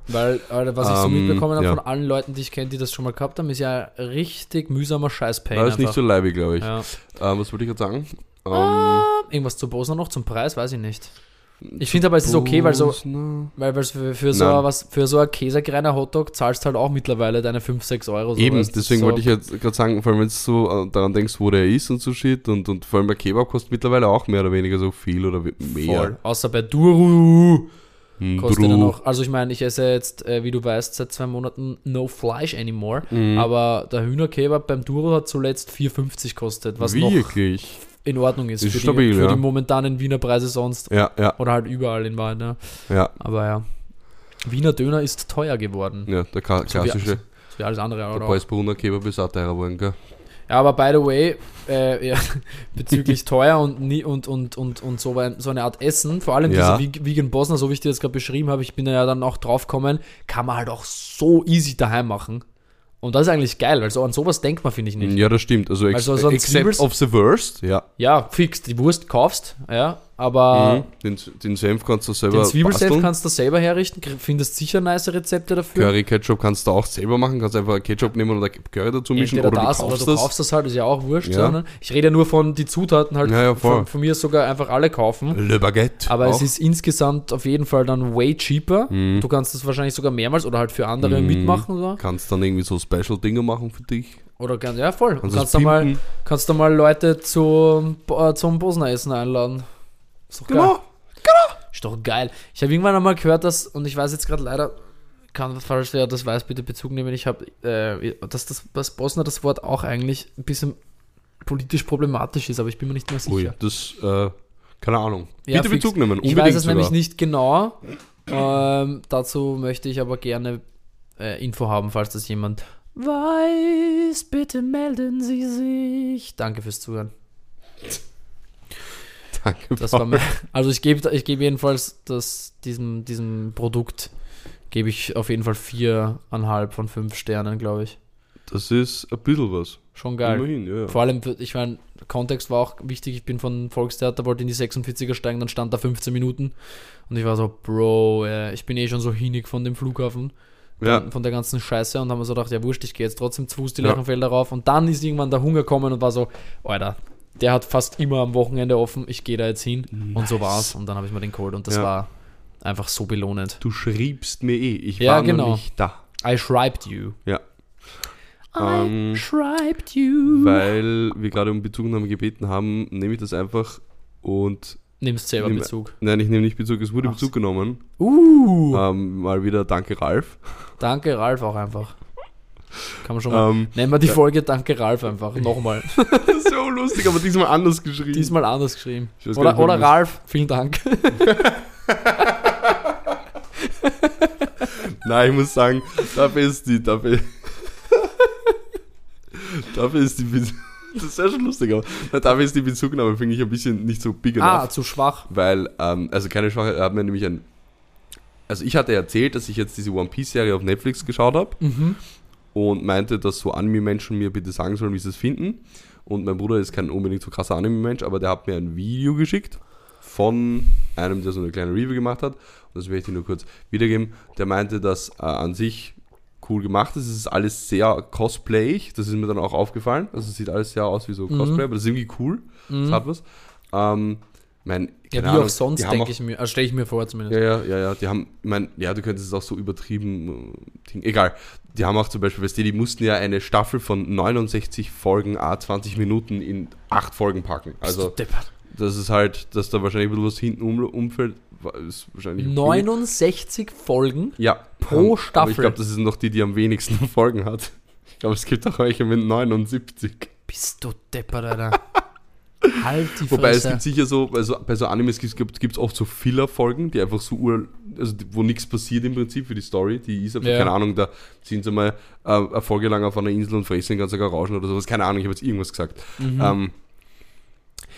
Weil, Alter, was ich so Ähm, mitbekommen habe ja. von allen Leuten, die ich kenne, die das schon mal gehabt haben, ist ja richtig mühsamer Scheiß-Pain. Das ist nicht so leibig, glaube ich. ja. Ähm, was wollte ich gerade sagen? Ähm, Ah, irgendwas zu Bosner noch zum Preis, weiß ich nicht. Ich finde aber, es ist okay, weil so, weil weil für, für so Nein. was, für so ein Käsegreiner Hotdog zahlst halt auch mittlerweile deine 5, 6 Euro. So, Eben, weißt du, deswegen so, wollte ich jetzt gerade sagen, vor allem wenn du so äh, daran denkst, wo der ist und so shit und, und vor allem bei Kebab kostet mittlerweile auch mehr oder weniger so viel oder mehr. Voll. Außer bei Duru Hm, kostet er noch. Also ich meine, ich esse jetzt, äh, wie du weißt, seit zwei Monaten no fleish anymore. Mhm. Aber der Hühnerkebab beim Duro hat zuletzt 4,50 kostet, was noch Wirklich? in Ordnung ist, Ist für, stabil, die, für ja. die momentanen Wiener Preise sonst. Ja, ja, Oder halt überall in Wahrheit, ne? ja. Aber ja. Wiener Döner ist teuer geworden. Ja, der ka- So wie- klassische, so wie alles andere. der Oder? Preisbrunner Kebab ist auch teurer geworden, gell? Ja, aber by the way, äh, ja, bezüglich teuer und, nie, und, und, und, und so, so eine Art Essen, vor allem Ja. dieser Veg- Vegan Bosner, so wie ich dir das gerade beschrieben habe, ich bin ja dann auch drauf gekommen, kann man halt auch so easy daheim machen. Und das ist eigentlich geil, weil so an sowas denkt man, finde ich nicht. Ja, das stimmt. Also, ex Also so ein except Zwiebels- of the worst, ja. Ja, fix, die Wurst kaufst, ja, aber Mhm. Den, den Senf kannst du selber den Zwiebelsenf kannst du selber herrichten, findest sicher nice Rezepte dafür. Curry Ketchup kannst du auch selber machen, kannst einfach Ketchup nehmen oder Curry dazu mischen Entweder oder das du oder kaufst du das. kaufst das halt, ist ja auch wurscht. Ja. Ich rede ja nur von die Zutaten halt. Ja, ja, voll. von, von mir sogar einfach alle kaufen. Le Baguette. Aber auch. es ist insgesamt auf jeden Fall dann way cheaper. Mhm. Du kannst das wahrscheinlich sogar mehrmals oder halt für andere Mhm. mitmachen. So. Kannst dann irgendwie so Special-Dinge machen für dich. Oder ganz, ja, voll. Kannst kannst, du mal, kannst du mal Leute zum, äh, zum Bosner Essen einladen. Ist doch geil. Genau. Ist doch geil. Ich habe irgendwann einmal gehört, dass, und ich weiß jetzt gerade leider, kann, falls wer das weiß, bitte Bezug nehmen. Ich habe, äh, dass das, das Bosner das Wort auch eigentlich ein bisschen politisch problematisch ist, aber ich bin mir nicht mehr sicher. Ui, das, äh, keine Ahnung. Ja, Bitte fix. Bezug nehmen. Ich unbedingt weiß es nämlich sogar. nicht genau. Ähm, dazu möchte ich aber gerne äh, Info haben, falls das jemand weiß. Bitte melden Sie sich. Danke fürs Zuhören. Danke, Das Paul. war mein, also ich gebe ich gebe jedenfalls das, diesem, diesem Produkt gebe ich auf jeden Fall viereinhalb von fünf Sternen, glaube ich. Das ist ein bisschen was. Schon geil. Immerhin, ja. ja. Vor allem, ich meine, Kontext war auch wichtig. Ich bin von Volkstheater, wollte in die 46er steigen, dann stand da 15 Minuten. Und ich war so, Bro, äh, ich bin eh schon so hinig von dem Flughafen, Ja. dann, von der ganzen Scheiße. Und haben mir so gedacht, ja wurscht, ich gehe jetzt trotzdem zu Fuß die Ja. Lerchenfelder rauf. Und dann ist irgendwann der Hunger gekommen und war so, Alter, der hat fast immer am Wochenende offen, ich gehe da jetzt hin. Und so war's. Und dann habe ich mir den geholt und das Ja. war einfach so belohnend. Du schriebst mir eh. Ich Ja, war genau. noch nicht da. I shribed you. Ja. I Ähm, shribed you. Weil wir gerade um Bezugnahme gebeten haben, nehme ich das einfach und. Nimmst selber Nimm- Bezug. Nein, ich nehme nicht Bezug, es wurde Ach Bezug genommen. Uh. Ähm, mal wieder danke, Ralf. Danke, Ralf, auch einfach. Kann man schon mal. Ähm, Nennen wir die Folge Danke, Ralf einfach. Nochmal. so lustig, aber diesmal anders geschrieben. Diesmal anders geschrieben. Oder, oder Ralf, vielen Dank. Nein, ich muss sagen, dafür ist die, dafür, dafür ist die, das ist ja schon lustig, aber dafür ist die Bezugnahme, finde ich, ein bisschen nicht so big ah, enough. zu schwach. Weil, ähm, also keine Schwache, er hat mir nämlich ein, also ich hatte erzählt, dass ich jetzt diese One Piece Serie auf Netflix geschaut habe Mhm. Und meinte, dass so Anime-Menschen mir bitte sagen sollen, wie sie es finden. Und mein Bruder ist kein unbedingt so krasser Anime-Mensch, aber der hat mir ein Video geschickt von einem, der so eine kleine Review gemacht hat. Und das werde ich nur kurz wiedergeben. Der meinte, dass äh, an sich cool gemacht ist. Es ist alles sehr cosplayig. Das ist mir dann auch aufgefallen. Also es sieht alles sehr aus wie so Mhm. Cosplay, aber das ist irgendwie cool. Das Mhm. hat was. Ähm, mein, Ja, wie Ahnung, auch sonst, denke ich mir. Also stelle ich mir vor zumindest. ja, ja, ja, ja. Die haben, ich meine, ja, du könntest es auch so übertrieben, äh, egal. Die haben auch zum Beispiel, weißt du, die mussten ja eine Staffel von 69 Folgen, a 20 Minuten in 8 Folgen packen. Bist du Also, das ist halt, dass da wahrscheinlich ein bisschen was hinten um, umfällt, ist wahrscheinlich. okay. 69 Folgen. Ja. pro haben- Aber Staffel. ich glaube, das ist noch die, die am wenigsten Folgen hat. Ich glaube, es gibt auch welche mit 79. Bist du deppert, Alter. Halt die Wobei es Fresse. gibt sicher so, also bei so Animes gibt es oft so Filler-Folgen, die einfach so ur, also wo nichts passiert im Prinzip für die Story. Die ist einfach, Ja. keine Ahnung, da sind sie mal äh, eine Folge lang auf einer Insel und fressen den ganzen Rauschen oder sowas. Keine Ahnung, ich habe jetzt irgendwas gesagt. Mhm. Ähm,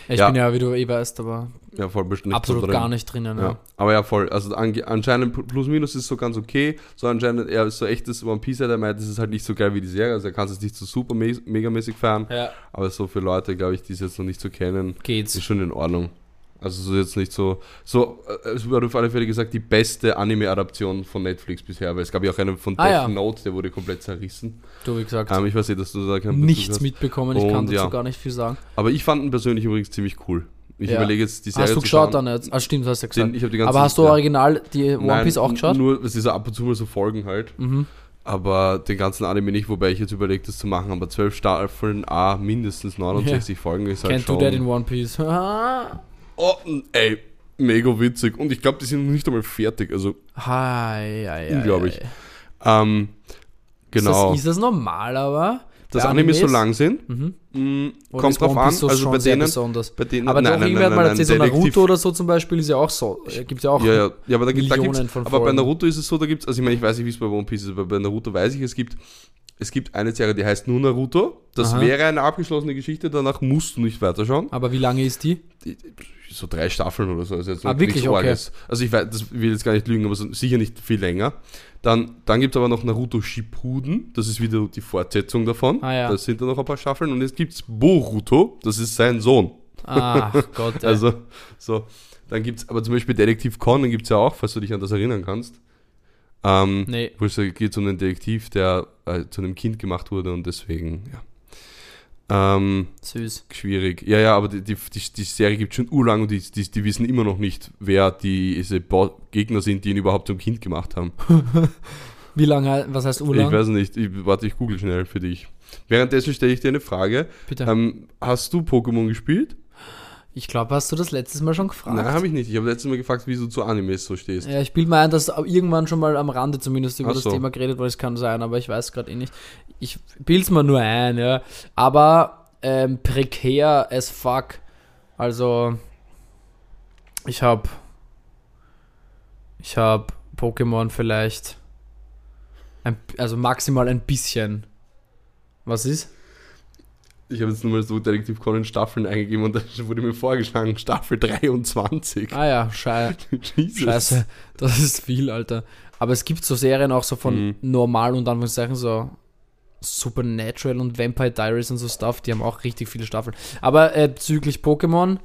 ich ja. bin ja, wie du eh weißt, aber ja, voll bestimmt. absolut so drin. gar nicht drinnen. Ja. Aber ja, voll. Also anscheinend plus minus ist so ganz okay. So anscheinend, er ist so echtes One Piece, der meint, das ist halt nicht so geil wie die Serie. Also er kann es nicht so super me megamäßig feiern. ja, Aber so für Leute, glaube ich, die es jetzt noch nicht so kennen, geht's. ist schon in Ordnung. Also so jetzt nicht so, so, äh, es wurde auf alle Fälle gesagt, die beste Anime-Adaption von Netflix bisher, weil es gab ja auch eine von Ah, Death ja. Note, der wurde komplett zerrissen. Du, wie gesagt, Ähm, ich weiß nicht, dass du da keinen Bezug nichts mitbekommen. Ich kann Und dazu ja. gar nicht viel sagen. Aber ich fand ihn persönlich übrigens ziemlich cool. Ich Ja. überlege jetzt die Serie Hast du geschaut schauen. dann jetzt? Ah, stimmt, hast du ja gesagt. Den- ich die ganzen- Aber hast du original die One Piece auch geschaut? Nur, es ist ab und zu mal so Folgen halt. Mhm. Aber den ganzen Anime nicht, wobei ich jetzt überlege, das zu machen. Aber zwölf Staffeln, A, mindestens 69 Folgen ist halt Can't schon... do that in One Piece. Oh, ey, mega witzig. Und ich glaube, die sind noch nicht einmal fertig. Also, Hi, hi, hi, Unglaublich. hi. ähm, genau. Ist das, ist das normal, aber? dass Bei Animes so lang sind, Mhm. mh, Oder kommt drauf an. Also bei denen, bei denen... Aber doch, irgendwer hat mal erzählt, so Naruto oder so zum Beispiel ist ja auch so. Äh, Gibt ja auch. Ja, ja, ja, aber da gibt da Millionen gibt's, von aber bei. Naruto ist es so, da gibt's, also ich meine, ich weiß nicht, wie es bei One Piece ist, aber bei Naruto weiß ich, es gibt, es gibt eine Serie, die heißt nur Naruto. Das Aha. wäre eine abgeschlossene Geschichte, danach musst du nicht weiterschauen. Aber wie lange ist die? So drei Staffeln oder so, ist jetzt Ah, wirklich? Okay. Also ich weiß, das will jetzt gar nicht lügen, aber so, sicher nicht viel länger. Dann, dann gibt es aber noch Naruto Shippuden, das ist wieder die Fortsetzung davon. Ah, ja. Das sind dann noch ein paar Staffeln. Und jetzt gibt es Boruto, das ist sein Sohn. Ach Gott. ey. Also, so. Dann gibt es aber zum Beispiel Detektiv Conan gibt es ja auch, falls du dich an das erinnern kannst. Ähm, nee. Wo es geht um einen Detektiv, der äh, zu einem Kind gemacht wurde und deswegen, ja. Ähm, Süß. schwierig. Ja, ja, aber die, die, die, Serie gibt schon urlang und die, die, die wissen immer noch nicht, wer die, diese Bo Gegner sind, die ihn überhaupt zum Kind gemacht haben. Wie lange, was heißt Urlang? Ich weiß nicht. Ich, warte, ich google schnell für dich. Währenddessen stelle ich dir eine Frage. Bitte. Ähm, hast du Pokémon gespielt? Ich glaube, hast du das letztes Mal schon gefragt? Nein, habe ich nicht. Ich habe letztes Mal gefragt, wie du zu Animes so stehst. Ja, ich bilde mir ein, dass irgendwann schon mal am Rande zumindest über Ach das so. Thema geredet wurde. Es kann sein, aber ich weiß gerade eh nicht. Ich bilde es mir nur ein, ja. Aber ähm, prekär as fuck. Also, ich habe ich habe Pokémon vielleicht ein, also maximal ein bisschen. Was ist? Ich habe jetzt nur mal so Detektiv Conan Staffeln eingegeben und da wurde mir vorgeschlagen, Staffel 23. Ah ja, schei Jesus. scheiße. Das ist viel, Alter. Aber es gibt so Serien auch so von Mhm. normal und Anführungszeichen so Supernatural und Vampire Diaries und so Stuff, die haben auch richtig viele Staffeln. Aber äh, bezüglich Pokémon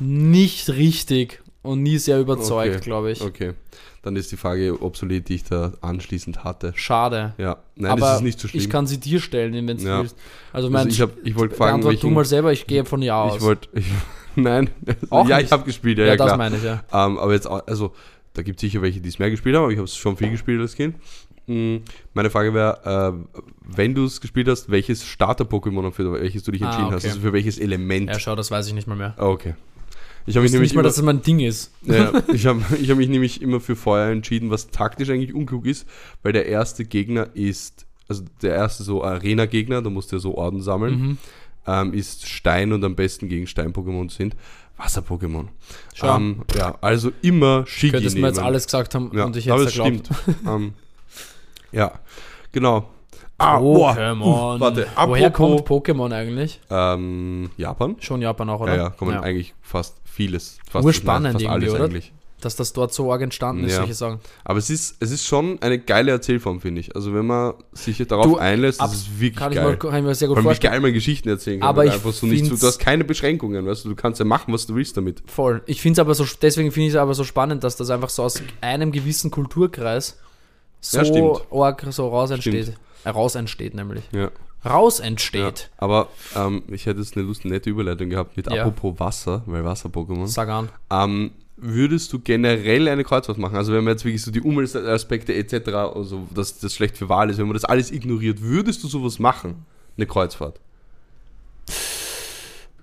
nicht richtig und nie sehr überzeugt, Okay. glaube ich. Okay, dann ist die Frage obsolet, die ich da anschließend hatte. Schade. Ja, nein, Aber das ist nicht so schlimm. ich kann sie dir stellen, wenn du Ja. willst. Also, also mein, ich, hab, ich wollte fragen, beantwort du welchen, mal selber, ich gehe von Ja aus. ich wollte, nein, Auch ja, nicht? ich habe gespielt, ja, ja, ja, das klar. meine ich, ja. Ähm, aber jetzt, auch- also, da gibt es sicher welche, die es mehr gespielt haben, aber ich habe es schon viel gespielt als Kind. Mm, Meine Frage wäre, äh, wenn du es gespielt hast, welches Starter-Pokémon für welches du dich Ah, entschieden hast, okay. also für welches Element. Ja, schau, das weiß ich nicht mal mehr. Ah, okay. Ich habe mich Ich nämlich nicht mal, immer, dass das mein Ding ist. ja, ich habe ich hab mich nämlich immer für Feuer entschieden, was taktisch eigentlich unklug ist, weil der erste Gegner ist, also der erste so Arena-Gegner, da musst du ja so Orden sammeln, Mhm. ähm, ist Stein und am besten gegen Stein-Pokémon sind Wasser-Pokémon. Ähm, ja, also immer Shigi Könntest du mir jetzt alles gesagt haben Ja, und ich hätte es stimmt. ähm, ja, genau. Ah, Pokémon. uff, warte, Woher kommt Pokémon eigentlich? Ähm, Japan? Schon Japan auch, oder? Ja, ja, kommen eigentlich fast vieles. Fast, Urspannend fast irgendwie, alles oder? eigentlich. Dass das dort so arg entstanden ist, Ja. solche Sachen. Aber es ist, es ist schon eine geile Erzählform, finde ich. Also wenn man sich darauf Du, einlässt, ab- das ist wirklich Kann ich, geil. mir, kann ich mir sehr gut wie vorstellen. geil man Geschichten erzählen kann. Aber weil ich einfach so nicht find's- du hast keine Beschränkungen, weißt du, du kannst ja machen, was du willst damit. Voll. Ich finde es aber so, deswegen finde ich es aber so spannend, dass das einfach so aus einem gewissen Kulturkreis so Ja, stimmt. arg so raus entsteht. Stimmt. Äh, raus entsteht nämlich. Ja. Raus ja. entsteht. Aber ähm, ich hätte jetzt eine lustige, nette Überleitung gehabt mit Ja. apropos Wasser, weil Wasser-Pokémon. Sag an. Ähm, würdest du generell eine Kreuzfahrt machen? Also wenn man jetzt wirklich so die Umweltaspekte etc., also dass das schlecht für Wahl ist, wenn man das alles ignoriert, würdest du sowas machen? Eine Kreuzfahrt?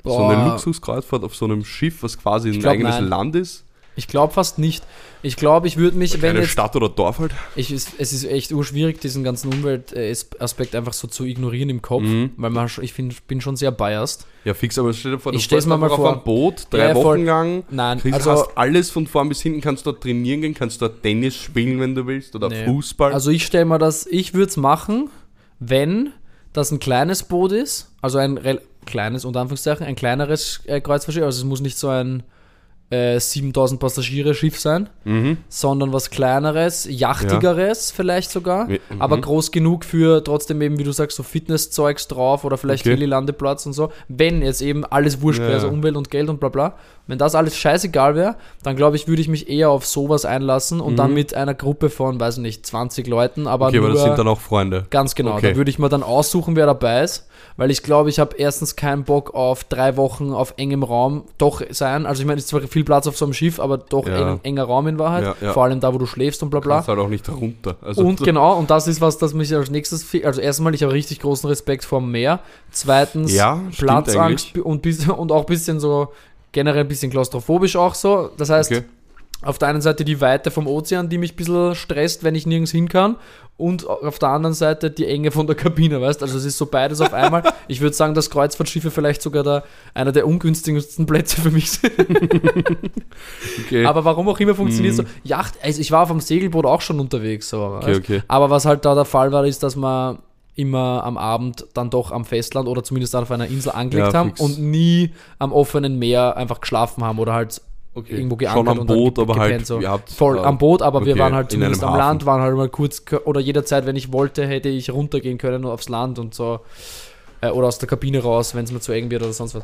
So eine Boah. Luxuskreuzfahrt auf so einem Schiff, was quasi ein glaub, eigenes nein. Land ist? Ich glaube fast nicht. Ich glaube, ich würde mich, wenn Eine jetzt Stadt oder Dorf halt? Ich, es, ist echt urschwierig, diesen ganzen Umweltaspekt einfach so zu ignorieren im Kopf, Mhm. weil man, ich find, bin schon sehr biased. Ja, fix, aber stell dir vor, du Ich fährst mal einfach vor. auf ein Boot, drei Ja, Wochen lang, Nein, kriegst, also, hast alles von vorn bis hinten, kannst dort trainieren gehen, kannst dort Tennis spielen, wenn du willst, oder Nee. Fußball. also ich stelle mir das, ich würde es machen, wenn das ein kleines Boot ist, also ein kleines, unter Anführungszeichen, ein kleineres äh, Kreuzfahrtschiff, also es muss nicht so ein äh, 7000 Passagiere Schiff sein, Mhm. sondern was kleineres, yachtigeres vielleicht sogar, Ja, aber mhm. groß genug für trotzdem eben, wie du sagst, so Fitnesszeugs drauf oder vielleicht Okay. Heli-Landeplatz und so. Wenn jetzt eben alles wurscht Ja, wäre, also ja. Umwelt und Geld und bla bla, wenn das alles scheißegal wäre, dann glaube ich, würde ich mich eher auf sowas einlassen und dann mit einer Gruppe von, weiß nicht, 20 Leuten, aber Mhm. Okay, nur... aber das sind dann auch Freunde. Ganz genau. Okay. Da würde ich mir dann aussuchen, wer dabei ist, weil ich glaube, ich habe erstens keinen Bock auf drei Wochen auf engem Raum doch sein. Also ich meine, es ist zwar viel Platz auf so einem Schiff, aber doch Ja. eng, enger Raum in Wahrheit. Ja, ja. Vor allem da, wo du schläfst und bla bla. Kannst halt auch nicht runter. Also Und genau, und das ist was, das mich als nächstes, also erstmal, ich habe richtig großen Respekt vor dem Meer. Zweitens, Platzangst und, und auch ein bisschen so, generell ein bisschen klaustrophobisch auch so. Das heißt, Okay. auf der einen Seite die Weite vom Ozean, die mich ein bisschen stresst, wenn ich nirgends hin kann. Und auf der anderen Seite die Enge von der Kabine, weißt Also es ist so beides auf einmal. Ich würde sagen, dass Kreuzfahrtschiffe vielleicht sogar der, einer der ungünstigsten Plätze für mich sind. okay. Aber warum auch immer funktioniert Mhm. so. Yacht, also ich war auf dem Segelboot auch schon unterwegs. So, okay, okay. Aber was halt da der Fall war, ist, dass wir immer am Abend dann doch am Festland oder zumindest auf einer Insel angelegt Ja, haben fix. und nie am offenen Meer einfach geschlafen haben oder halt okay. irgendwo Schon geankert am und Boot, aber gepennt halt, so. ihr habt, Voll äh, am Boot, aber wir okay, waren halt zumindest am Hafen. Land, waren halt mal kurz oder jederzeit, wenn ich wollte, hätte ich runtergehen können aufs Land und so. Äh, oder aus der Kabine raus, wenn es mir zu eng wird oder sonst was.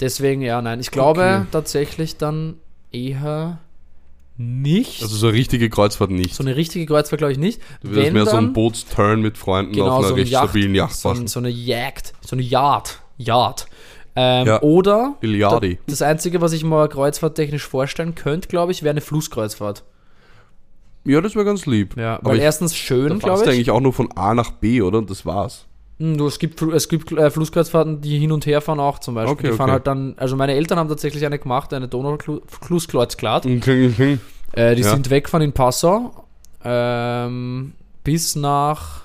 Deswegen, ja, nein. Ich glaube Okay. tatsächlich dann eher nicht. Also so eine richtige Kreuzfahrt nicht. so eine richtige Kreuzfahrt glaube ich nicht. du Wenn mehr so ein Bootsturn mit Freunden Genau, auf so einer eine recht Yacht, stabilen Yacht so, machen. so eine Jagd, so eine Yard. Yard. Ähm, Ja. Oder Iliadi. das Einzige, was ich mir kreuzfahrttechnisch vorstellen könnte, glaube ich, wäre eine Flusskreuzfahrt. Ja, das wäre ganz lieb. Ja, weil ich, erstens schön, glaube ich. eigentlich auch nur von A nach B, oder? Und das war's. Hm, Du, es gibt, es gibt äh, Flusskreuzfahrten, die hin und her fahren auch zum Beispiel. Okay, die fahren okay. halt dann, also meine Eltern haben tatsächlich eine gemacht, eine Donau-Flusskreuzfahrt. Okay, Äh, die Ja. sind weggefahren in Passau ähm, bis nach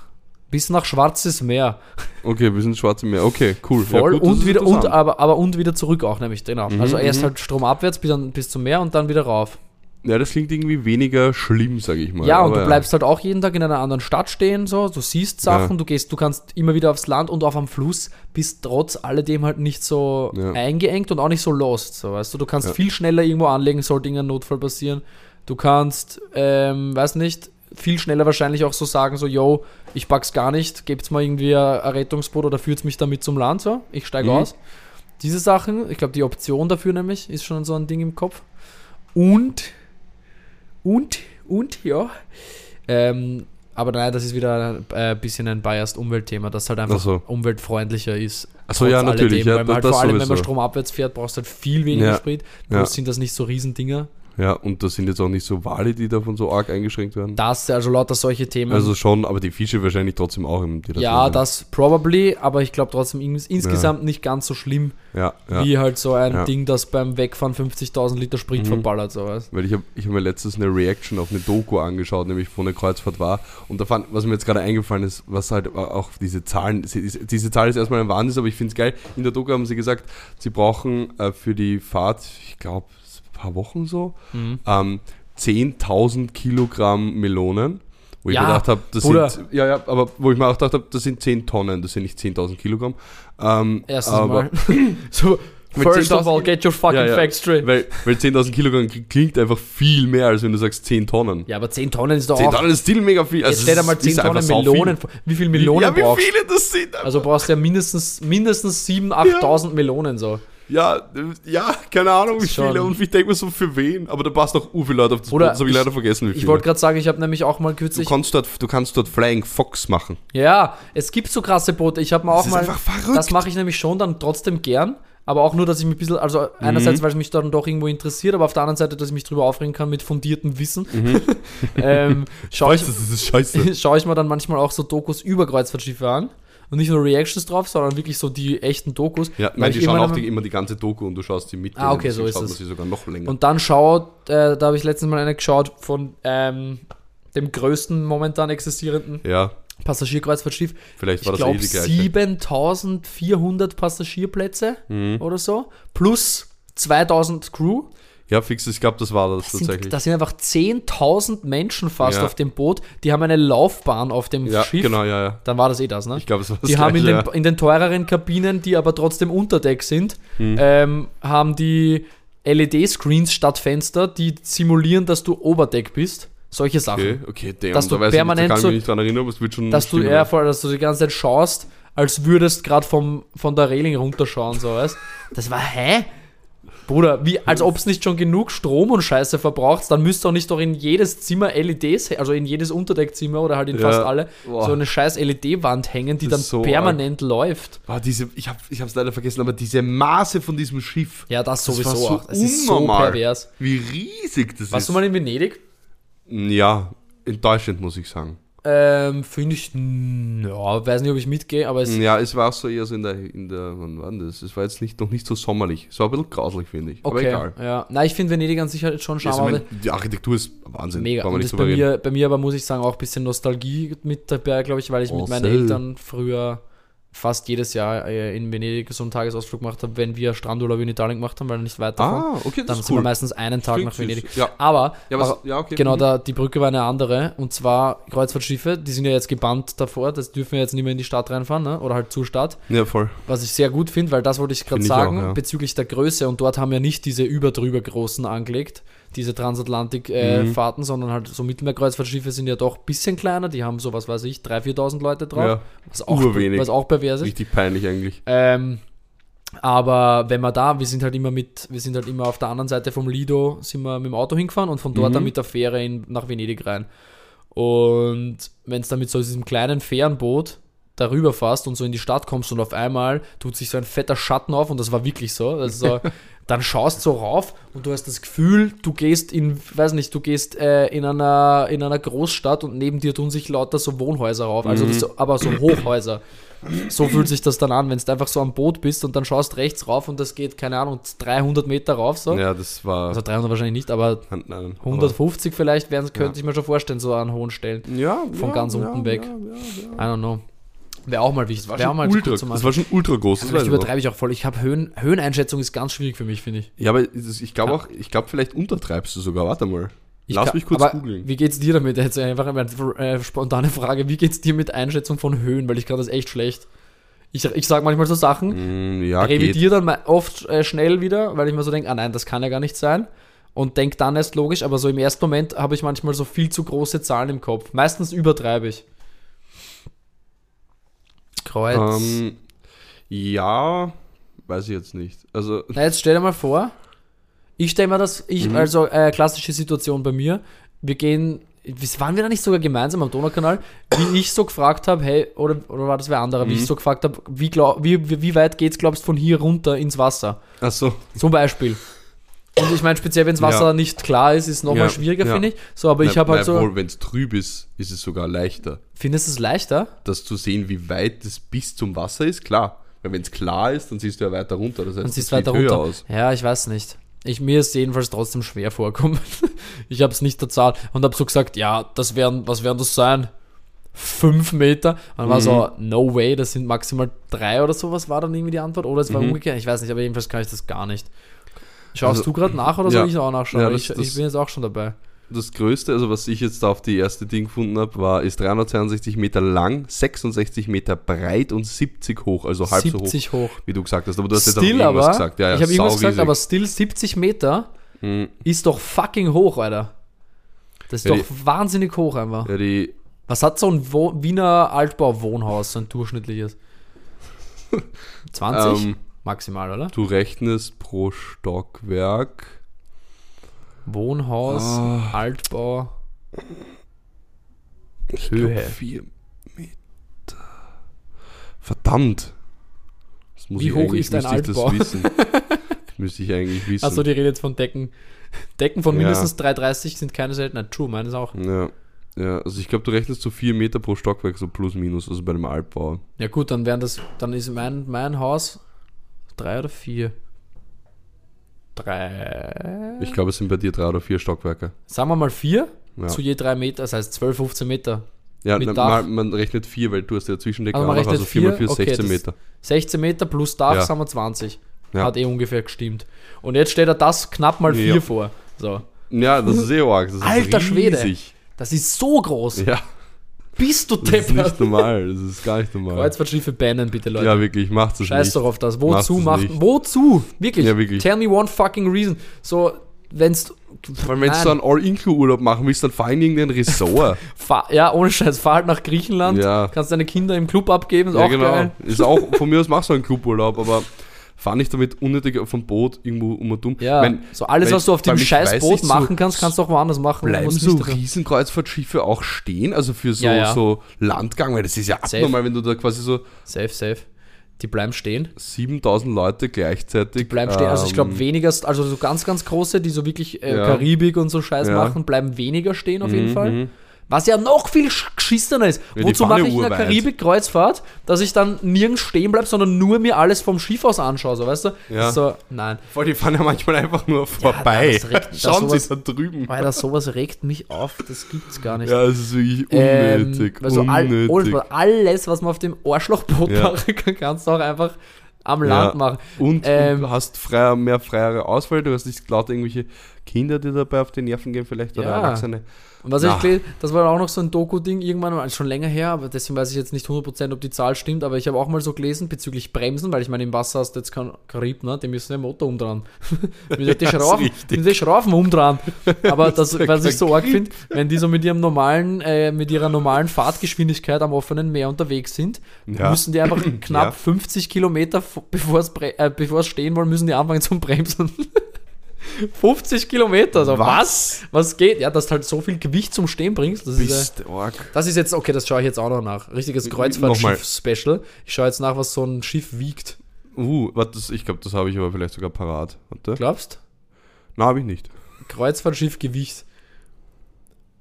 bis nach Schwarzes Meer. okay wir sind Schwarze Meer. Okay, cool. Ja, Voll gut, das und wieder und aber, aber und wieder zurück auch nämlich genau. Mhm, also erst mhm. halt stromabwärts bis, dann, bis zum Meer und dann wieder rauf. Ja, das klingt irgendwie weniger schlimm, sage ich mal. Ja, und Aber du bleibst halt auch jeden Tag in einer anderen Stadt stehen, so, du siehst Sachen, Ja. du gehst, du kannst immer wieder aufs Land und auf am Fluss, bist trotz alledem halt nicht so Ja. eingeengt und auch nicht so lost, so, weißt du, du kannst Ja. viel schneller irgendwo anlegen, sollte irgendein Notfall passieren. Du kannst, ähm, weiß nicht, viel schneller wahrscheinlich auch so sagen, so, yo, ich pack's gar nicht, gebt's mal irgendwie ein ein Rettungsboot oder führt's mich damit zum Land, so, ich steige Mhm. aus. Diese Sachen, ich glaube, die Option dafür nämlich ist schon so ein Ding im Kopf. Und, und, und, ja. Ähm, aber nein, das ist wieder äh, ein bisschen ein biased Umweltthema, das halt einfach Ach so. umweltfreundlicher ist. Achso, ja, natürlich. alledem, Ja, weil man halt vor allem, wenn man sowieso. stromabwärts fährt, brauchst du halt viel weniger Ja. Sprit. Ja. Sind das nicht so Riesendinger. Ja, und das sind jetzt auch nicht so Wale, die davon so arg eingeschränkt werden. Das, also lauter solche Themen. Also schon, aber die Fische wahrscheinlich trotzdem auch im die ja, das probably, aber ich glaube trotzdem ins, insgesamt nicht ganz so schlimm. Ja, ja. wie halt so ein Ja. Ding, das beim Wegfahren 50.000 Liter Sprit Mhm. verballert, sowas. Weil ich habe ich hab mir letztens eine Reaction auf eine Doku angeschaut, nämlich von der Kreuzfahrt war. Und da fand, was mir jetzt gerade eingefallen ist, was halt auch diese Zahlen, diese Zahl ist erstmal ein Wahnsinn, aber ich finde es geil. In der Doku haben sie gesagt, sie brauchen äh, für die Fahrt, ich glaube, paar Wochen so, Mhm. ähm, 10.000 Kilogramm Melonen. Wo ich Ja, mir gedacht habe, das Bruder. sind, ja, ja, aber wo ich mir auch gedacht habe, das sind 10 Tonnen, das sind nicht 10.000 Kilogramm. Ähm, Erstens aber, mal. so, first of 10.000 all, get your fucking Ja, ja. facts straight. Weil, weil 10.000 Kilogramm klingt einfach viel mehr, als wenn du sagst 10 Tonnen. Ja, aber 10 Tonnen ist doch 10 auch. Tonnen ist still mega viel. Also Jetzt stell dir mal ist 10 einfach Tonnen. Melonen vor. Wie viel Melonen Ja, wie brauchst du? viele das sind. Also brauchst du ja mindestens, mindestens 7.000, 8.000 Melonen so. Ja, ja, keine Ahnung wie Schon. viele. Und ich denke mir so, für wen? Aber da passt noch u viele Leute auf das Oder Boot. Das habe ich ich- leider vergessen, wie Ich wollte gerade sagen, ich habe nämlich auch mal Du kürzlich. kannst, dort, du kannst dort Flying Fox machen. Ja, es gibt so krasse Boote. Ich habe mir auch ist mal. einfach verrückt. Das mache ich nämlich schon dann trotzdem gern. Aber auch nur, dass ich mich ein bisschen, also einerseits, Mhm. weil es mich dann doch irgendwo interessiert, aber auf der anderen Seite, dass ich mich drüber aufregen kann mit fundiertem Wissen. Mhm. ähm, schaue ich, du, das ist scheiße. schau ich mir dann manchmal auch so Dokus über Kreuzfahrtschiffe an. Und nicht nur Reactions drauf, sondern wirklich so die echten Dokus. Ja, nein, ich die schauen auch die, immer die ganze Doku und du schaust sie mit. Ah, okay, so ist es. sogar noch länger. Und dann schaut, äh, da habe ich letztens mal eine geschaut von ähm, dem größten momentan existierenden ja, Passagierkreuzfahrtschiff. vielleicht Ich war das glaube eh die gleiche. 7400 Passagierplätze Mhm. oder so. Plus 2000 Crew. Ja, fix, ich glaube, das war das, Das tatsächlich. sind, das sind einfach 10.000 Menschen fast Ja. auf dem Boot. Die haben eine Laufbahn auf dem ja, Schiff. genau, ja, ja. Dann war das eh das, ne? Ich glaube, es war das die haben in den, Gleiche, in den teureren Kabinen, die aber trotzdem unter Deck sind, Hm. ähm, haben die LED-Screens statt Fenster, die simulieren, dass du Oberdeck bist. Solche Sachen. Okay, okay, damn, Dass du da weiß ich da permanent kann ich mich nicht dran erinnern, aber es wird schon dass du ja, voll, dass du die ganze Zeit schaust, als würdest gerade von der Reling runterschauen, so weißt. Das war hä? Bruder, wie als ob es nicht schon genug Strom und Scheiße verbraucht, dann müsste auch nicht doch in jedes Zimmer LEDs, also in jedes Unterdeckzimmer oder halt in Ja. fast alle, Boah. so eine scheiß LED-Wand hängen, die Das dann so permanent läuft. Ah, diese, ich habe ich hab's leider vergessen, aber diese Maße von diesem Schiff. Ja, das Das sowieso war so auch. Das ist so pervers. Wie riesig das Warst ist. du mal in Venedig? ja, enttäuschend, muss ich sagen. Ähm, finde ich, ja, weiß nicht, ob ich mitgehe, aber es Ja, es war auch so eher so in der, in der, wann war denn das? Es war jetzt nicht, noch nicht so sommerlich. Es war ein bisschen grauslich, finde ich. Aber okay. egal. Ja. Nein, ich finde Venedig an sich halt schon Also, ich mein, die Architektur ist Wahnsinn. Mega. Und drüber bei mir, bei mir aber, muss ich sagen, auch ein bisschen Nostalgie mit dabei, glaube ich, weil ich Oh, mit meinen. Eltern früher fast jedes Jahr äh, in Venedig so einen Tagesausflug gemacht habe, wenn wir Strandurlaub in Italien gemacht haben, weil nicht weit davon. Ah, okay, dann das ist sind cool. wir meistens einen Tag Klingt nach Venedig. Ja, Aber, ja, was, ja okay. genau, mhm. da, die Brücke war eine andere. Und zwar Kreuzfahrtschiffe, die sind ja jetzt gebannt davor, das dürfen wir jetzt nicht mehr in die Stadt reinfahren, ne? oder halt zur Stadt. Ja, voll. Was ich sehr gut finde, weil das wollte ich gerade sagen, auch, ja. bezüglich der Größe. Und dort haben wir nicht diese überdrüber großen angelegt, diese Transatlantik-Fahrten, Mhm. sondern halt so Mittelmeerkreuzfahrtschiffe sind ja doch ein bisschen kleiner. Die haben so, was weiß ich, 3.000, 4.000 Leute drauf. Ja, was, auch, urwenig. was auch pervers ist. richtig peinlich eigentlich. Ähm, aber wenn wir da, wir sind halt immer mit, wir sind halt immer auf der anderen Seite vom Lido, sind wir mit dem Auto hingefahren und von dort Mhm. dann mit der Fähre in, nach Venedig rein. Und wenn es dann mit so diesem kleinen Fährenboot darüber fährst und so in die Stadt kommst und auf einmal tut sich so ein fetter Schatten auf und das war wirklich so. Also so dann schaust so rauf und du hast das Gefühl, du gehst in, weiß nicht, du gehst äh, in, einer, in einer Großstadt und neben dir tun sich lauter so Wohnhäuser rauf, also das, aber so Hochhäuser. So fühlt sich das dann an, wenn du einfach so am Boot bist und dann schaust rechts rauf und das geht, keine Ahnung, 300 Meter rauf so. Ja, das war. Also 300 wahrscheinlich nicht, aber nein, nein, 150 vielleicht wären, könnte Ja. ich mir schon vorstellen, so an hohen Stellen. aber- ja, von ja, ganz unten weg. Ja, ja. I don't know. Wäre auch mal wichtig. Das war, schon mal ultra, das war schon ultra groß. Das ich noch. übertreibe ich auch voll. Ich habe Höhen, Höheneinschätzung ist ganz schwierig für mich, finde ich. Ja, aber das- ich glaube auch, ich glaube, vielleicht untertreibst du sogar. Warte mal. ich Lass kann- mich kurz aber googeln. Wie geht's dir damit? Jetzt einfach eine äh, spontane Frage. Wie geht's dir mit Einschätzung von Höhen? Weil ich kann das echt schlecht. Ich, ich sage manchmal so Sachen, Mm, ja, revidiere dann mal oft äh, schnell wieder, weil ich mir so denke, ah nein, das kann ja gar nicht sein. Und denke dann erst logisch, aber so im ersten Moment habe ich manchmal so viel zu große Zahlen im Kopf. Meistens übertreibe ich. Kreuz. Ähm, ja, weiß ich jetzt nicht. Also, Na, jetzt stell dir mal vor, ich stelle mir das, ich, Mhm. also äh, klassische Situation bei mir, wir gehen, wie- waren wir da nicht sogar gemeinsam am Donaukanal, wie ich so gefragt habe, hey, oder, oder war das wer anderer, wie Mhm. ich so gefragt habe, wie, glaub, wie, wie, wie weit geht's, glaubst du, von hier runter ins Wasser? ach so. Zum Beispiel. Und ich meine, speziell, wenn das Wasser Ja. nicht klar ist, ist nochmal Ja, schwieriger, ja. finde ich. So, aber ich habe halt so, Wenn es trüb ist, ist es sogar leichter. findest du es leichter? Das zu sehen, wie weit es bis zum Wasser ist, klar. Weil wenn es klar ist, dann siehst du ja weiter runter. Das heißt, Dann es siehst du weiter runter. aus. Ja, ich weiß nicht. Ich, mir ist jedenfalls trotzdem schwer vorkommen. ich habe es nicht erzahlt und habe so gesagt, ja, das wären, was werden das sein? Fünf Meter? Und war Mhm. so, no way, das sind maximal drei oder sowas, war dann irgendwie die Antwort. Oder es war Mhm. umgekehrt, ich weiß nicht, aber jedenfalls kann ich das gar nicht. Schaust Also, du gerade nach oder ja. soll ich auch nachschauen? Ja, das- ich, das- ich bin jetzt auch schon dabei. Das größte, also was ich jetzt auf die erste Ding gefunden habe, war, ist 362 Meter lang, 66 Meter breit und 70 hoch, also halb so hoch, 70 hoch. wie du gesagt hast. Aber du hast jetzt auch Still irgendwas aber, gesagt. Ja, ja, ich habe irgendwas gesagt, aber still 70 Meter Mhm. ist doch fucking hoch, Alter. Das ist Ja, doch wahnsinnig hoch einfach. Ja, die, Was hat so ein Wo Wiener Altbau-Wohnhaus, so ein durchschnittliches? 20? ähm, Maximal, oder? du rechnest pro Stockwerk. Wohnhaus, Ah. Altbau. Ich Höhe. glaub, vier Meter. Verdammt. Das muss Wie ich hoch ist ein ich das Altbau? wissen. Das müsste ich eigentlich wissen. Achso, die reden jetzt von Decken. Decken von Ja. mindestens 3,30 sind keine Seltenheit. True, meines auch. ja. ja, also ich glaube, du rechnest so 4 Meter pro Stockwerk, so plus minus, also bei einem Altbau. Ja gut, dann wären das, dann ist mein, mein Haus drei oder vier. Drei. Ich glaube, es sind bei dir drei oder vier Stockwerke. Sagen wir mal vier Ja, zu je drei Meter, das heißt 12, 15 Meter. ja mit na, mal, man rechnet vier, weil du hast ja Zwischendecker Also man noch, rechnet also 4 mal 4 vier, ist okay, 16 das- Meter. 16 Meter plus Dach Ja. sagen wir 20. Ja. Hat eh ungefähr gestimmt. Und jetzt steht er das knapp mal vier Ja. vor. So. Ja, das ist eh arg. Das ist Alter Schwede. riesig. Das ist so groß. Ja, Bist du Das ist deppert? nicht normal. Das ist gar nicht normal. Kreuzfahrtschiffe bannen, bitte, Leute. Ja, wirklich, macht das Scheiß nicht. doch auf das. Machst Wozu es macht. nicht. Wozu? Wirklich. Ja, wirklich. Tell me one fucking reason. So, wenn's. Weil wenn du so einen All-Include-Urlaub machen willst, dann fahr in irgendein Ressort. Fahr, ja, ohne Scheiß, fahr halt nach Griechenland. Ja. Kannst deine Kinder im Club abgeben, ist ja, auch genau. geil. Ist auch, von mir aus mach so einen Cluburlaub, aber fahr nicht damit unnötig vom Boot irgendwo um und um. Ja, Mein- so alles, was du auf dem scheiß weiß Boot nicht, so- machen kannst, kannst du auch woanders machen. Bleiben so Riesenkreuzfahrtschiffe auch stehen? Also für so, Ja, ja. so Landgang, weil das ist ja Safe. abnormal, wenn du da quasi so Safe, safe. Die bleiben stehen. 7000 Leute gleichzeitig. Bleiben stehen. Also ich ähm, glaube weniger, also so ganz, ganz große, die so wirklich äh, Ja. Karibik und so Scheiß machen, bleiben weniger stehen auf jeden Mhm, Fall. Was ja noch viel sch- geschissener ist. Ja, Wozu mache ja ich in der. Karibik-Kreuzfahrt, dass ich dann nirgends stehen bleibe, sondern nur mir alles vom Schiff aus anschaue, so weißt du? Ja. So, nein. Voll, die fahren ja manchmal einfach nur vorbei. das regt- das Schauen Sie sowas- da drüben. Alter, sowas regt mich auf, das gibt's gar nicht. Ja, es ist wirklich Ähm, unnötig. also all, unnötig. all- alles, was man auf dem Arschlochboot Ja. machen kann, kannst du auch einfach am Land Ja. machen. Und, Ähm, du hast freier, mehr freiere Auswahl, du hast nicht lauter irgendwelche Kinder, die dabei auf die Nerven gehen vielleicht oder Ja. Erwachsene. Und was Ja. ich gelesen, das war auch noch so ein Doku-Ding irgendwann, schon länger her, aber deswegen weiß ich jetzt nicht 100%, ob die Zahl stimmt, aber ich habe auch mal so gelesen bezüglich Bremsen, weil ich meine, im Wasser hast du jetzt keinen Karib, ne? die müssen den Motor umdrehen. mit ist Schrauben, mit die Schrauben umdrehen. Aber das, was ich so arg finde, wenn die so mit ihrem normalen, äh, mit ihrer normalen Fahrtgeschwindigkeit am offenen Meer unterwegs sind, Ja. müssen die einfach knapp Ja. 50 Kilometer, bevor es äh, stehen wollen, müssen die anfangen zum Bremsen. 50 Kilometer, also was? Was geht? Ja, dass du halt so viel Gewicht zum Stehen bringst. Das ist, äh, Bist das ist jetzt, okay, das schaue ich jetzt auch noch nach. Richtiges. Kreuzfahrtschiff-Special. Ich schaue jetzt nach, was so ein Schiff wiegt. Uh, warte, ich glaube, das habe ich aber vielleicht sogar parat. Warte. Glaubst? Na, habe ich nicht. Kreuzfahrtschiff Gewicht.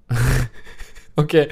okay,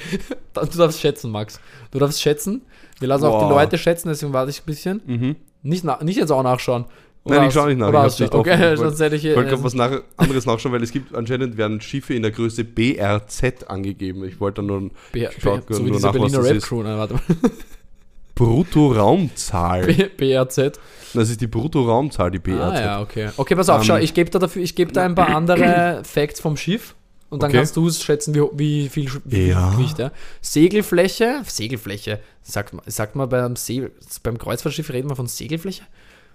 du darfst schätzen, Max. Du darfst schätzen. Wir lassen auch die Boah. Leute schätzen, deswegen warte ich ein bisschen. Mhm. Nicht, nicht jetzt auch nachschauen. Nein, ich schaue nicht nach. Oder Ich nicht offen. okay, Ich sonst hätte ich. Ich wollte gerade was nach, anderes nachschauen, weil es gibt anscheinend werden Schiffe in der Größe BRZ angegeben. Ich wollte nur B, schaut B, so nur nach, was Berliner das Red ist. Crew. Nein, warte mal. Bruttoraumzahl. BRZ. Das ist die Bruttoraumzahl, die BRZ. Ah ja, okay. Okay, pass auf, Ähm, schau, ich gebe da dafür, ich gebe da ein paar andere Facts vom Schiff und dann Okay. kannst du es schätzen, wie, wie viel wie Ja. Gewicht, ja. Segelfläche, Segelfläche, sagt man, sagt man beim, See, beim Kreuzfahrtschiff reden wir von Segelfläche?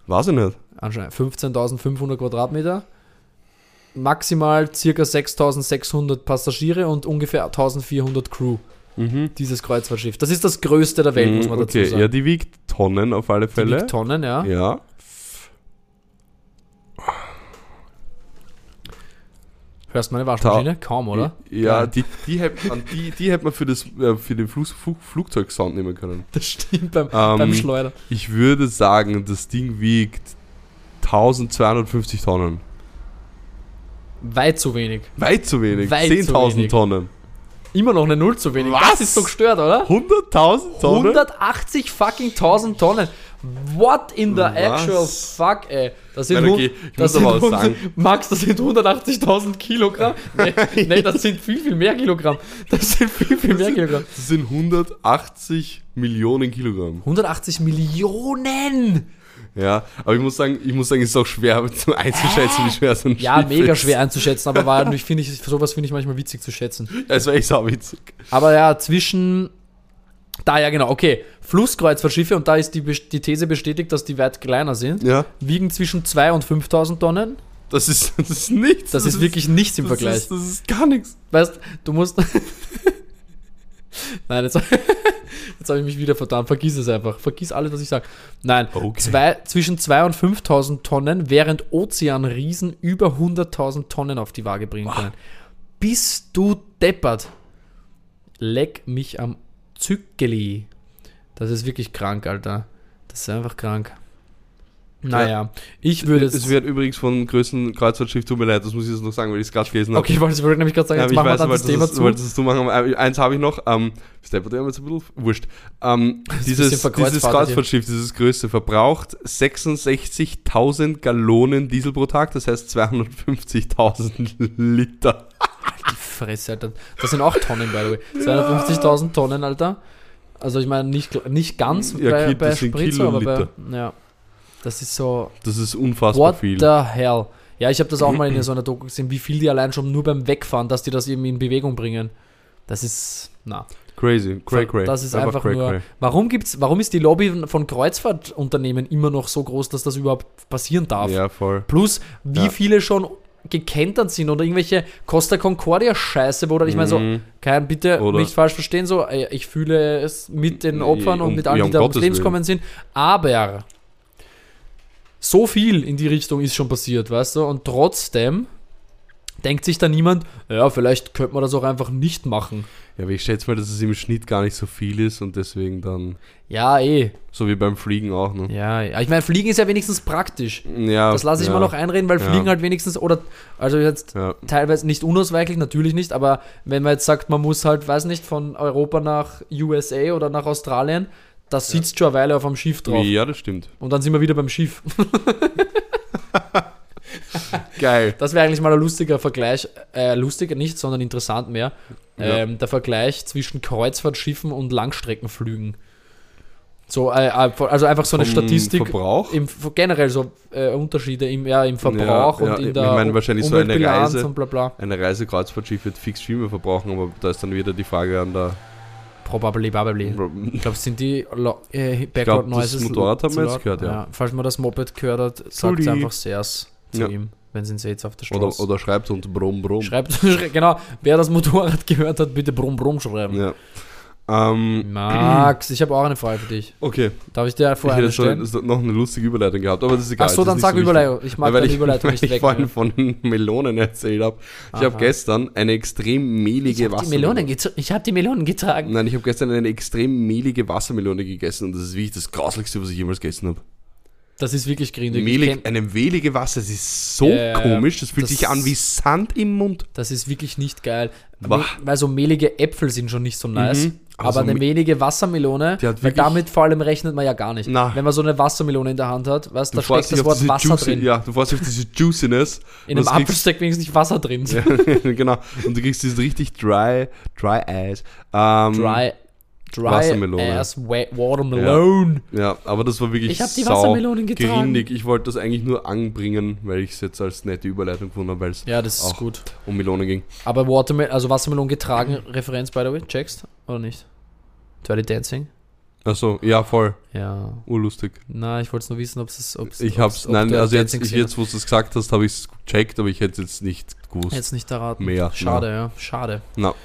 Weiß ich nicht. Anscheinend 15.500 Quadratmeter. Maximal circa 6.600 Passagiere und ungefähr 1.400 Crew. Mhm. Dieses Kreuzfahrtschiff. Das ist das größte der Welt, muss man dazu okay, sagen. ja, die wiegt Tonnen auf alle Die Fälle. wiegt Tonnen, ja. Ja. Hörst du meine Waschmaschine? Kaum, oder? Ja, die, die, hätte man, die, die hätte man für, das, äh, für den Flug, Flug, Flugzeugsound nehmen können. Das stimmt beim, Ähm, beim Schleuder. Ich würde sagen, das Ding wiegt 1250 Tonnen. Weit zu wenig. Weit zu wenig. Weit zu 10.000 wenig. Tonnen. Immer noch eine Null zu wenig. Was? Das ist doch gestört, oder? 100.000 Tonnen? 180 fucking 1000 Tonnen. What in the Was? actual fuck, ey? Das sind, Nein, okay, das sind Max, das sind 180.000 Kilogramm. Nee, nee, das sind viel, viel mehr Kilogramm. Das sind viel, viel mehr Kilogramm. Das sind 180 Millionen Kilogramm. 180 Millionen! Ja, aber ich muss sagen, ich muss sagen, es ist auch schwer zu einzuschätzen, wie schwer so ein Ja, Schiff mega ist. schwer einzuschätzen, aber war, ich sowas finde ich manchmal witzig zu schätzen. Ja, Es war echt sauwitzig. Aber ja, zwischen. Da ja, genau, okay. Flusskreuzfahrtschiffe, und da ist die, die These bestätigt, dass die weit kleiner sind, Ja, wiegen zwischen 2.000 und 5.000 Tonnen. das ist, das ist nichts. Das, ist wirklich nichts im das Vergleich. Ist, das ist gar nichts. Weißt du, musst. Nein, jetzt, jetzt habe ich mich wieder vertan. Vergiss es einfach. Vergiss alles, was ich sage. Nein, Okay. zwei, zwischen 2.000 und 5.000 Tonnen, während Ozeanriesen über 100.000 Tonnen auf die Waage bringen können. Bist du deppert? Leck mich am Zückeli. Das ist wirklich krank, Alter. Das ist einfach krank. Naja, ich würde Es es. wird übrigens vom größten Kreuzfahrtschiff, tut mir leid, das muss ich jetzt noch sagen, weil ich es gerade gelesen habe. Okay, ich wollte, ich wollte nämlich gerade sagen, Ja, jetzt ich machen wir weiß, dann das Thema es- zu. wolltest es du machen, äh, eins habe ich noch. Ähm, steppert der jetzt ein bisschen wurscht. Ähm, dieses, dieses. Kreuzfahrtschiff, dieses größte, verbraucht 66.000 Gallonen Diesel pro Tag, das heißt 250.000 Liter. Die Fresse, Alter. Das sind auch Tonnen, by the way. 250.000 Tonnen, Alter. Also ich meine, nicht, nicht ganz Ja, bei, Kilo- bei Spritzer, aber bei, ja. Das ist so, Das ist unfassbar what viel. the hell. Ja, ich habe das auch mal in so einer Doku gesehen, wie viel die allein schon nur beim Wegfahren, dass die das eben in Bewegung bringen. Das ist, na. Crazy, cray, cray. Das ist einfach, nur. Warum gibt's, warum ist die Lobby von Kreuzfahrtunternehmen immer noch so groß, dass das überhaupt passieren darf? Ja, voll. Plus, wie Ja. viele schon gekentert sind oder irgendwelche Costa Concordia Scheiße, wo dann ich meine so, Mhm. kein bitte Oder- nicht falsch verstehen, so äh, ich fühle es mit den Opfern und mit allen, ja, die um da ums Leben gekommen sind, aber so viel in die Richtung ist schon passiert, weißt du, und trotzdem denkt sich da niemand, ja, vielleicht könnte man das auch einfach nicht machen. Ja, aber ich schätze mal, dass es im Schnitt gar nicht so viel ist und deswegen dann, Ja, eh. so wie beim Fliegen auch, ne? Ja, ja. ich meine, Fliegen ist ja wenigstens praktisch. Ja. Das lasse ich ja, mal noch einreden, weil Ja. Fliegen halt wenigstens, oder, also jetzt Ja. teilweise nicht unausweichlich, natürlich nicht, aber wenn man jetzt sagt, man muss halt, weiß nicht, von Europa nach USA oder nach Australien, das sitzt schon eine Weile auf einem Schiff drauf. ja, das stimmt. Und dann sind wir wieder beim Schiff. Geil. Das wäre eigentlich mal ein lustiger Vergleich, äh, lustiger nicht, sondern interessant mehr. Ja. Ähm, der Vergleich zwischen Kreuzfahrtschiffen und Langstreckenflügen. So, äh, äh, also einfach so eine Vom Statistik. Verbrauch? Im, generell so äh, Unterschiede im, ja, im Verbrauch Ja, ja, und in ich der meine, wahrscheinlich so eine Reise- und bla bla. Eine Reise Kreuzfahrtschiff wird fix viel mehr verbrauchen, aber da ist dann wieder die Frage an der. Probably, probably. Ich glaube, sind die lo- äh, Background glaub, das Noises Motorrad haben wir jetzt gehört, ja. Falls man das Moped gehört hat, sagt Sorry. einfach Sers zu Ja. ihm, wenn sie jetzt auf der Oder, Straße. oder schreibt uns Brumm Brumm. Schreibt, schrei- genau, wer das Motorrad gehört hat, bitte brumm brumm schreiben. Ja. Ähm, Max, ich habe auch eine Frage für dich. okay, Darf ich dir ich vorher eine hätte stellen? schon noch eine lustige Überleitung gehabt, aber das ist egal. Ach so, dann sag so. Überleitung. Ich mag Ja, weil ich, Überleitung weil nicht ich weg. vorhin von Melonen erzählt habe. Ich habe gestern eine extrem mehlige ich habe Wassermelone. Ich hab die Melonen getragen. Nein, ich habe gestern eine extrem mehlige Wassermelone gegessen und das ist wirklich das grauslichste, was ich jemals gegessen habe. Das ist wirklich grindig. Mehlig, kenn- eine mehlige Wasser, das ist so Ja, ja, ja. komisch, das fühlt Das- sich an wie Sand im Mund. Das ist wirklich nicht geil. Weil so mehlige Äpfel sind schon nicht so nice. Mhm. Also aber eine mehlige Wassermelone, weil damit vor allem rechnet man ja gar nicht. Na. Wenn man so eine Wassermelone in der Hand hat, weißt Du da steckt das Wort Wasser Juicy, drin. Ja, du dich auf diese Juiciness. In einem Apfel steckt wenigstens nicht Wasser drin. kriegst- genau. Und du kriegst dieses richtig dry, dry ass. Ähm, Dry, dry Wassermelone. ass wa- watermelon. Ja, aber das war wirklich Ich hab die Wassermelonen getragen. grindig. Ich wollte das eigentlich nur anbringen, weil ich es jetzt als nette Überleitung gefunden habe, weil es Ja, das ist gut. um Melonen ging. Aber Watermelon, also Wassermelon getragen, Referenz by the way, checkst oder nicht? Dirty Dancing? Achso, ja, voll. Ja. Urlustig. Na, ich wollte es nur wissen, ob es. Ob's, Ich ob's- hab's, ob nein, also jetzt, ich, jetzt wo du es gesagt hast, habe ich es gecheckt, aber ich hätte es jetzt nicht gewusst. Jetzt nicht erraten. Mehr, Schade, ja. Schade. Na.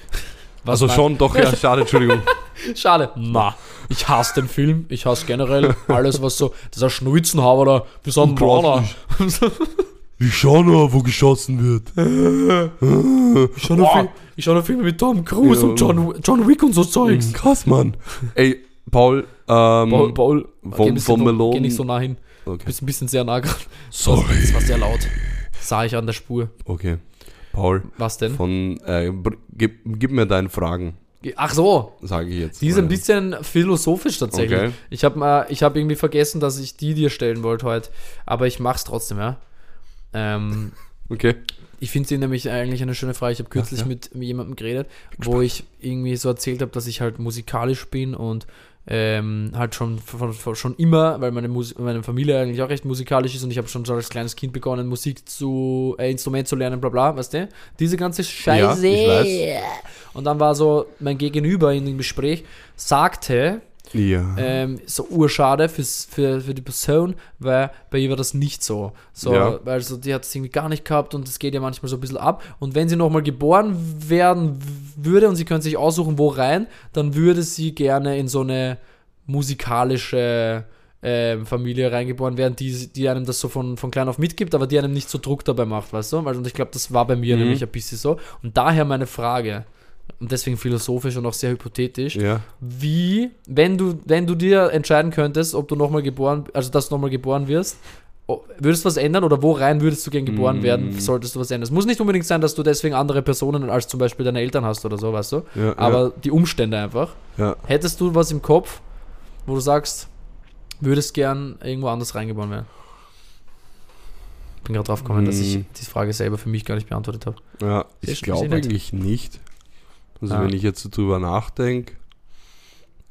Was also schon, doch, ja, schade, Entschuldigung. Schade. Na, ich hasse den Film. Ich hasse generell alles, was so. Das ist ein Schnulzenhaber da. Wir sind Brauner. Ich schau nur, wo geschossen wird. Ich schau nur, ich schau nur Filme mit Tom Cruise Ja. und John, John Wick und so Zeugs. Krass, Mann. Ey, Paul, ähm, Paul, Paul vom- ein vom Melon- Geh nicht so nah hin. Okay. bist ein bisschen sehr nah gerade. Sorry. Das war sehr laut. Sah ich an der Spur. Okay. Paul, Was denn? von, äh, gib, gib mir deine Fragen, Ach so, sage ich jetzt. die ist ein bisschen philosophisch tatsächlich. Okay. Ich habe ich hab irgendwie vergessen, dass ich die dir stellen wollte heute. Aber ich mach's trotzdem, ja. Ähm, Okay. ich finde sie nämlich eigentlich eine schöne Frage. Ich habe kürzlich ja. mit jemandem geredet, wo ich irgendwie so erzählt habe, dass ich halt musikalisch bin und ähm, halt schon, von, von, schon immer, weil meine, Mus meine Familie eigentlich auch recht musikalisch ist und ich habe schon so als kleines Kind begonnen, Musik zu, äh, Instrument zu lernen, bla bla, weißt du? Diese ganze Scheiße. weiß. Und dann war so, mein Gegenüber in dem Gespräch sagte, Ja. ähm, so urschade fürs, für, für die Person, weil bei ihr war das nicht so. So, Ja. weil so, die hat es irgendwie gar nicht gehabt und es geht ja manchmal so ein bisschen ab. Und wenn sie nochmal geboren werden würde und sie könnte sich aussuchen, wo rein, dann würde sie gerne in so eine musikalische ähm, Familie reingeboren werden, die, die einem das so von, von klein auf mitgibt, aber die einem nicht so Druck dabei macht, weißt du? Weil, und ich glaube, das war bei mir Mhm. nämlich ein bisschen so. Und daher meine Frage, und deswegen philosophisch und auch sehr hypothetisch, ja. wie, wenn du, wenn du dir entscheiden könntest, ob du nochmal geboren, also dass du nochmal geboren wirst, würdest du was ändern oder wo rein würdest du gern geboren Mm. werden, solltest du was ändern? Es muss nicht unbedingt sein, dass du deswegen andere Personen als zum Beispiel deine Eltern hast oder so, weißt du? Ja, Aber die Umstände einfach. ja. Hättest du was im Kopf, wo du sagst, würdest gern irgendwo anders reingeboren werden? Bin gerade drauf gekommen, dass ich Mm. die Frage selber für mich gar nicht beantwortet habe. Ja, ich glaube eigentlich nicht. Also Ah. wenn ich jetzt so drüber nachdenke,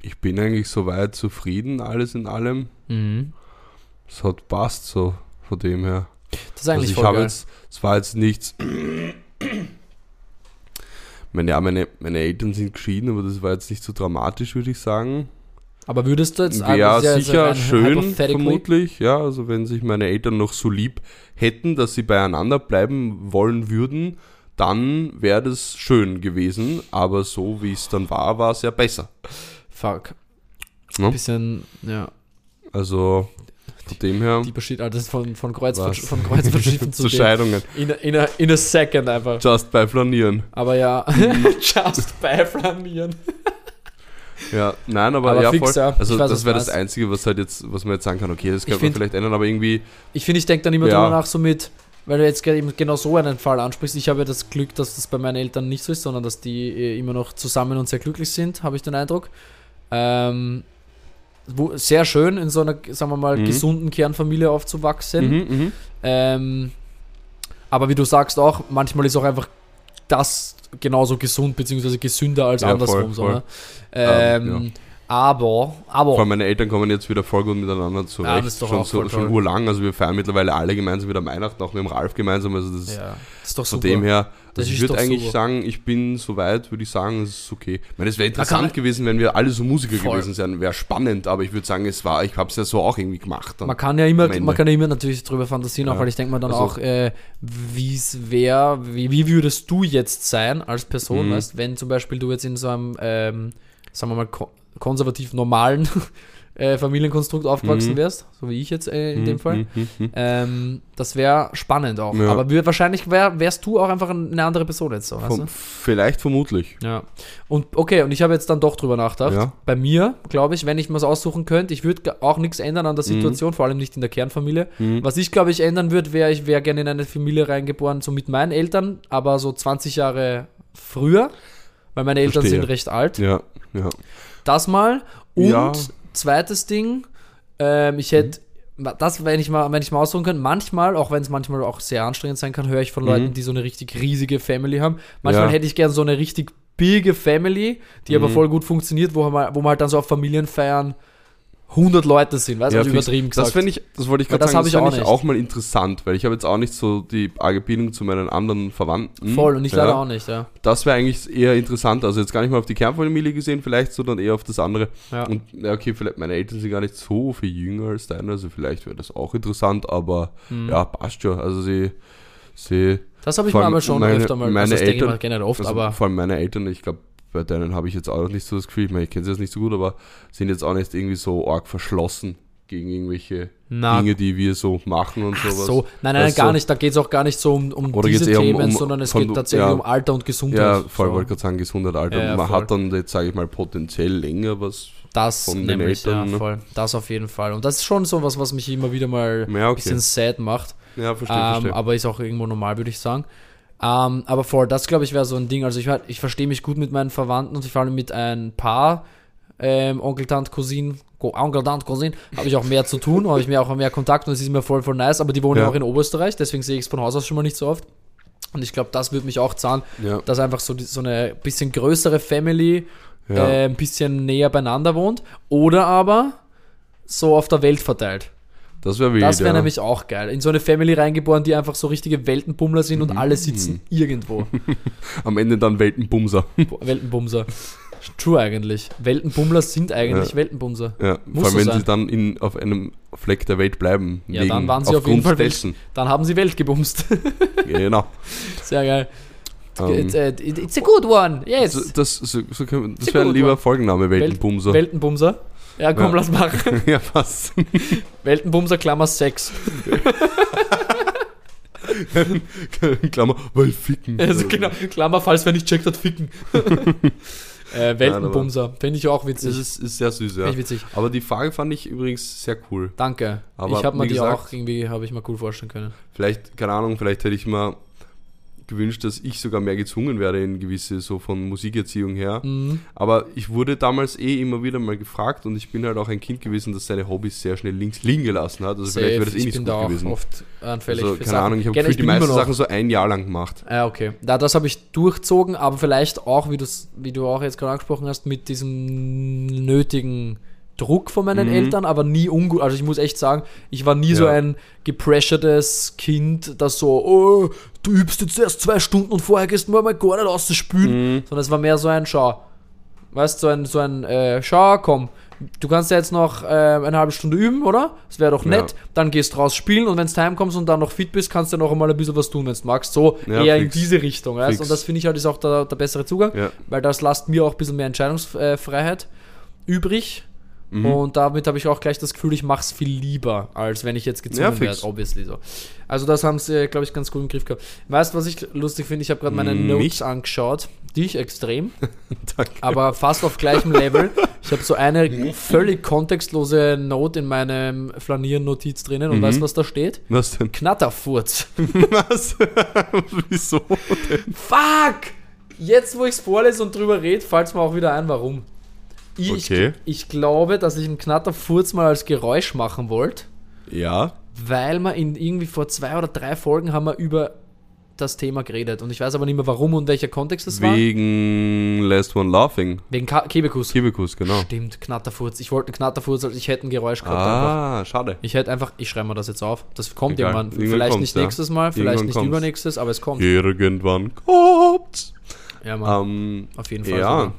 ich bin eigentlich soweit zufrieden, alles in allem. Mhm. Es hat passt so von dem her. Das ist eigentlich also ich habe jetzt, es war jetzt nichts. meine, ja, meine, meine Eltern sind geschieden, aber das war jetzt nicht so dramatisch, würde ich sagen. Aber würdest du jetzt Ja, also, ist sicher rein schön, vermutlich. Ja, also wenn sich meine Eltern noch so lieb hätten, dass sie beieinander bleiben wollen würden, dann wäre das schön gewesen. Aber so wie es dann war, war es ja besser. Fuck. Ne? Bisschen, ja. Also von dem her Die besteht alles von, von, Kreuz, von Kreuzfahrtschiffen zu zu. Scheidungen. In, a- in, a, in a second einfach. Just bei Flanieren. Aber ja, just bei Flanieren. Ja, nein, aber, Aber ja, fix, voll. ja. Also weiß, das wäre das. Einzige, was halt jetzt, was man jetzt sagen kann, okay, das man find- vielleicht ändern, aber irgendwie, Ich finde, ich denke dann immer Ja. drüber nach, so mit, weil du jetzt eben genau so einen Fall ansprichst. Ich habe ja das Glück, dass das bei meinen Eltern nicht so ist, sondern dass die äh, immer noch zusammen und sehr glücklich sind, habe ich den Eindruck. Ähm, wo, sehr schön, in so einer, sagen wir mal, Mhm. gesunden Kernfamilie aufzuwachsen. mhm, mhm. Ähm, aber wie du sagst auch, manchmal ist auch einfach das genauso gesund bzw. gesünder als Ja, andersrum. voll, so, voll. ne? ähm, Ähm, Aber, aber Vor allem meine Eltern kommen jetzt wieder voll gut miteinander zurecht. Ja, das ist doch schon, auch so, schon urlang. Also wir feiern mittlerweile alle gemeinsam wieder Weihnachten, auch mit dem Ralf gemeinsam. Also das ist ja, das ist doch von super. dem her, Das also ich würde eigentlich super. sagen, ich bin soweit, würde ich sagen, es ist okay. Ich meine, es wäre interessant gewesen, wenn wir alle so Musiker Voll. gewesen wären, wäre spannend, aber ich würde sagen, es war, ich habe es ja so auch irgendwie gemacht. Man kann ja immer, man kann ja immer natürlich drüber fantasieren, auch Ja. weil ich denke mal dann Also- auch, äh, wie es wäre, wie, wie würdest du jetzt sein als Person, Mhm. weißt, wenn zum Beispiel du jetzt in so einem, ähm, sagen wir mal, konservativ normalen äh, Familienkonstrukt aufgewachsen Mhm. wärst, so wie ich jetzt äh, in Hm, dem Fall. hm, hm, hm. Ähm, das wäre spannend auch. Ja. Aber wir, wahrscheinlich wär, wärst du auch einfach eine andere Person jetzt so. Vom, vielleicht vermutlich. Ja. Und okay, und ich habe jetzt dann doch drüber nachgedacht. Ja. Bei mir, glaube ich, wenn ich mir es aussuchen könnte, ich würde auch nichts ändern an der Mhm. Situation, vor allem nicht in der Kernfamilie. Mhm. Was ich, glaube ich, ändern würde, wäre, ich wäre gerne in eine Familie reingeboren, so mit meinen Eltern, aber so 20 Jahre früher, weil meine Eltern Verstehe. sind recht alt. Ja, ja. Das mal. Und Ja. zweites Ding, ähm, ich hätte, das, wenn ich mal, wenn ich mal aussuchen könnte, manchmal, auch wenn es manchmal auch sehr anstrengend sein kann, höre ich von Mhm. Leuten, die so eine richtig riesige Family haben. Manchmal Ja. hätte ich gern so eine richtig bige Family, die aber Mhm. voll gut funktioniert, wo man, wo man halt dann so auf Familienfeiern 100 Leute sind, weißt du, Ja, also übertrieben gesagt. Das finde ich, das wollte ich gerade sagen, das auch ich auch mal interessant, weil ich habe jetzt auch nicht so die arge Bindung zu meinen anderen Verwandten. voll und ich ja. leider auch nicht, ja. Das wäre eigentlich eher interessant. Also jetzt gar nicht mal auf die Kernfamilie gesehen, vielleicht, sondern eher auf das andere. ja. Und ja, okay, vielleicht meine Eltern sind gar nicht so viel jünger als deine, also vielleicht wäre das auch interessant, aber Mhm. ja, passt schon. Also sie, sie Das habe ich mir aber schon meine- öfter mal, meine also Eltern- generell oft, also aber vor allem meine Eltern, ich glaube, bei denen habe ich jetzt auch nicht so das Gefühl, ich, meine, ich kenne sie jetzt nicht so gut, aber sind jetzt auch nicht irgendwie so arg verschlossen gegen irgendwelche na, Dinge, die wir so machen und ach sowas. so, nein, nein, Weißt gar nicht, da geht es auch gar nicht so um, um Oder diese eher um- Themen, um- sondern es geht tatsächlich ja. um Alter und Gesundheit. Ja, voll, so. wollte gerade sagen, Gesundheit, Alter. Ja, ja, Man voll. hat dann jetzt, sage ich mal, potenziell länger was. Das von den nämlich, Eltern, ja, ne? voll. Das auf jeden Fall. Und das ist schon so was, was mich immer wieder mal Ja, ein okay. bisschen sad macht. Ja, verstehe, Ähm, verstehe. aber ist auch irgendwo normal, würde ich sagen. Ähm, aber voll, das glaube ich wäre so ein Ding. Also ich, ich verstehe mich gut mit meinen Verwandten und vor allem mit ein paar ähm, Onkel, Tant, Cousin, Onkel, Tant, Cousin, habe ich auch mehr zu tun, habe ich mehr auch mehr Kontakt und es ist immer voll, voll nice. Aber die wohnen ja Ja. auch in Oberösterreich, deswegen sehe ich es von Haus aus schon mal nicht so oft. Und ich glaube, das würde mich auch zahlen, ja, dass einfach so, die, so eine bisschen größere Family ja. äh, ein bisschen näher beieinander wohnt. Oder aber so auf der Welt verteilt. Das wäre. Das wäre ja. nämlich auch geil. In so eine Family reingeboren, die einfach so richtige Weltenbummler sind und alle Mhm. sitzen irgendwo. Am Ende dann Weltenbumser. Weltenbumser. True eigentlich. Weltenbummler sind eigentlich Ja. Weltenbumser. Ja, Muss vor allem, so wenn sein. sie dann in, auf einem Fleck der Welt bleiben. Ja, dann waren sie auf jeden Fall Welt- dessen. Dann haben sie Welt gebumst. genau. Sehr geil. Ähm, It's, a, it's a good one. Yes. so, das so, so das wäre ein lieber Mann. Folgenname, Weltenbumser. Weltenbumser. Ja, komm, Ja. lass machen. ja, was? Weltenbumser, Klammer Sex. Klammer, weil ficken. Also genau, Klammer, falls wer nicht checkt hat, ficken. äh, Weltenbumser. Finde ich auch witzig. Das ist, ist sehr süß, ja. Finde ich witzig. Aber die Frage fand ich übrigens sehr cool. Danke. Aber ich habe mir die gesagt- auch irgendwie, habe ich mir cool vorstellen können. Vielleicht, keine Ahnung, vielleicht hätte ich mir gewünscht, dass ich sogar mehr gezwungen werde in gewisse, so von Musikerziehung her. Mhm. Aber ich wurde damals eh immer wieder mal gefragt und ich bin halt auch ein Kind gewesen, das seine Hobbys sehr schnell links liegen gelassen hat. Also vielleicht wäre das eh ich nicht so bin gut da auch gewesen. oft anfällig Also, keine Sachen. Ahnung, ich habe gefühlt die meisten Sachen so ein Jahr lang gemacht. Ja, okay. Da, das habe ich durchzogen, aber vielleicht auch, wie, wie du auch jetzt gerade angesprochen hast, mit diesem nötigen Druck von meinen Eltern, aber nie ungut. Also ich muss echt sagen, ich war nie so Ja. ein gepressurtes Kind, das so, oh, du übst jetzt erst zwei Stunden und vorher gehst du mal gar nicht aus das Spülen. Sondern es war mehr so ein Schau. Weißt du, so ein, so ein äh, Schau, komm. Du kannst ja jetzt noch äh, eine halbe Stunde üben, oder? Das wäre doch nett. Ja. Dann gehst raus spielen und wenn du heimkommst und dann noch fit bist, kannst du noch einmal ein bisschen was tun, wenn du magst. So Ja, eher in fix. diese Richtung. Weißt? Und das finde ich halt ist auch der, der bessere Zugang, Ja. weil das lasst mir auch ein bisschen mehr Entscheidungsfreiheit übrig. Mhm. Und damit habe ich auch gleich das Gefühl, ich mache es viel lieber, als wenn ich jetzt Ja, gezwungen fix. werde, obviously so. Also das haben sie, glaube ich, ganz gut im Griff gehabt. Weißt du, was ich lustig finde? Ich habe gerade meine Mich? Notes angeschaut. Dich extrem, Danke. aber fast auf gleichem Level. Ich habe so eine völlig kontextlose Note in meinem Flanieren-Notiz drinnen und Mhm. weißt du, was da steht? Was denn? Knatterfurz. Was? Wieso denn? Fuck! Jetzt, wo ich es vorlese und drüber rede, fällt es mir auch wieder ein, warum. Ich, Okay. ich, ich glaube, dass ich einen Knatterfurz mal als Geräusch machen wollte, Ja. weil wir in irgendwie vor zwei oder drei Folgen haben wir über das Thema geredet. Und ich weiß aber nicht mehr warum und welcher Kontext es war. Wegen Last One Laughing. Wegen Ka Kebekus. Kibikus, genau. Stimmt, Knatterfurz. Ich wollte einen Knatterfurz, also ich hätte ein Geräusch gehabt. einfach. Ah, schade. Ich hätte einfach, ich schreibe mir das jetzt auf. Das kommt Egal. irgendwann. Irgendwann vielleicht nicht nächstes Mal, vielleicht Irgendwann nicht kommt's. übernächstes, aber es kommt. Irgendwann kommt's. Ja, Mann. Ähm, auf jeden Fall. ja. sogar.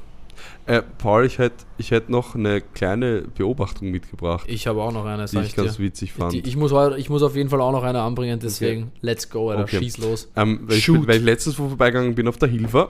Äh, Paul, ich hätte ich hätt noch eine kleine Beobachtung mitgebracht, Ich habe auch noch eine, die ich ich ganz witzig fand. Die, ich, muss, ich muss auf jeden Fall auch noch eine anbringen, deswegen let's go, Alter. Okay. Schieß los. Ähm, weil, ich, Shoot. bin- weil ich letztens wo vorbeigegangen bin auf der Hilfe,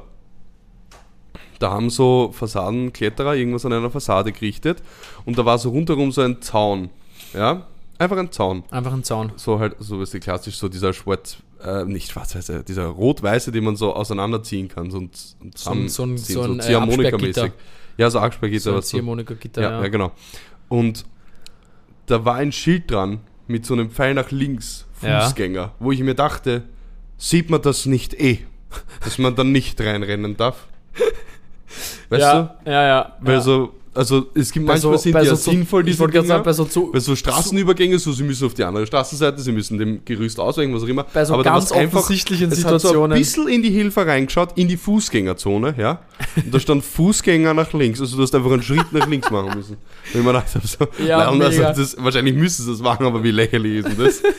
da haben so Fassadenkletterer irgendwas an einer Fassade gerichtet und da war so rundherum so ein Zaun. Ja? Einfach ein Zaun. Einfach ein Zaun. So halt, so ist die klassisch, so dieser schwarz, äh, nicht schwarz-weiße, dieser rot-weiße, den man so auseinanderziehen kann. So, ein- und So ein- so ein- so ein, äh, Ziehharmonika-mäßig. Absperrgitter. Ja, so Absperrgitter. So ein so, Ziehharmonika-Gitter, ja, ja. ja, genau. Und da war ein Schild dran mit so einem Pfeil nach links, Ja. Fußgänger, wo ich mir dachte, sieht man das nicht eh, dass man dann nicht reinrennen darf? Weißt ja, ja, ja. du? Weil ja. so, also es gibt Bei manchmal so- sind die ja so- sinnvoll, diese sagen, bei so zu- bei so Straßenübergänge, so sie müssen auf die andere Straßenseite, sie müssen dem Gerüst ausweichen, was auch immer. Bei so Aber ganz einfach- offensichtlichen es hat so ein Situationen. bisschen in die Hilfe reingeschaut, in die Fußgängerzone, ja. Und da stand Fußgänger nach links. Also du hast einfach einen Schritt nach links machen müssen. Mir gedacht habe, so, Ja, nein, also das, wahrscheinlich müssen sie das machen, aber wie lächerlich ist denn das?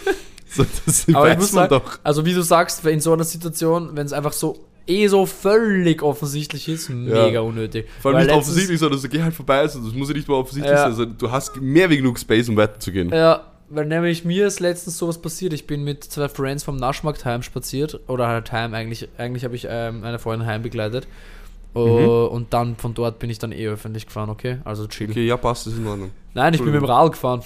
So, das aber ich muss man sagen, doch. also wie du sagst, in so einer Situation, wenn es einfach so eh so völlig offensichtlich ist, mega unnötig. Vor allem Weil nicht offensichtlich, sondern so, geh halt vorbei. Also das muss ja nicht mal offensichtlich Ja. sein. Also, du hast mehr wie genug Space, um weiterzugehen. Ja, weil nämlich mir ist letztens sowas passiert. Ich bin mit zwei Friends vom Naschmarkt heim spaziert. Oder halt heim, eigentlich, eigentlich habe ich ähm, eine Freundin heim begleitet. Oh, Und dann von dort bin ich dann eh öffentlich gefahren, okay? Also chill. Okay, ja, passt, ist in Ordnung. Nein, ich bin mit dem Rad gefahren.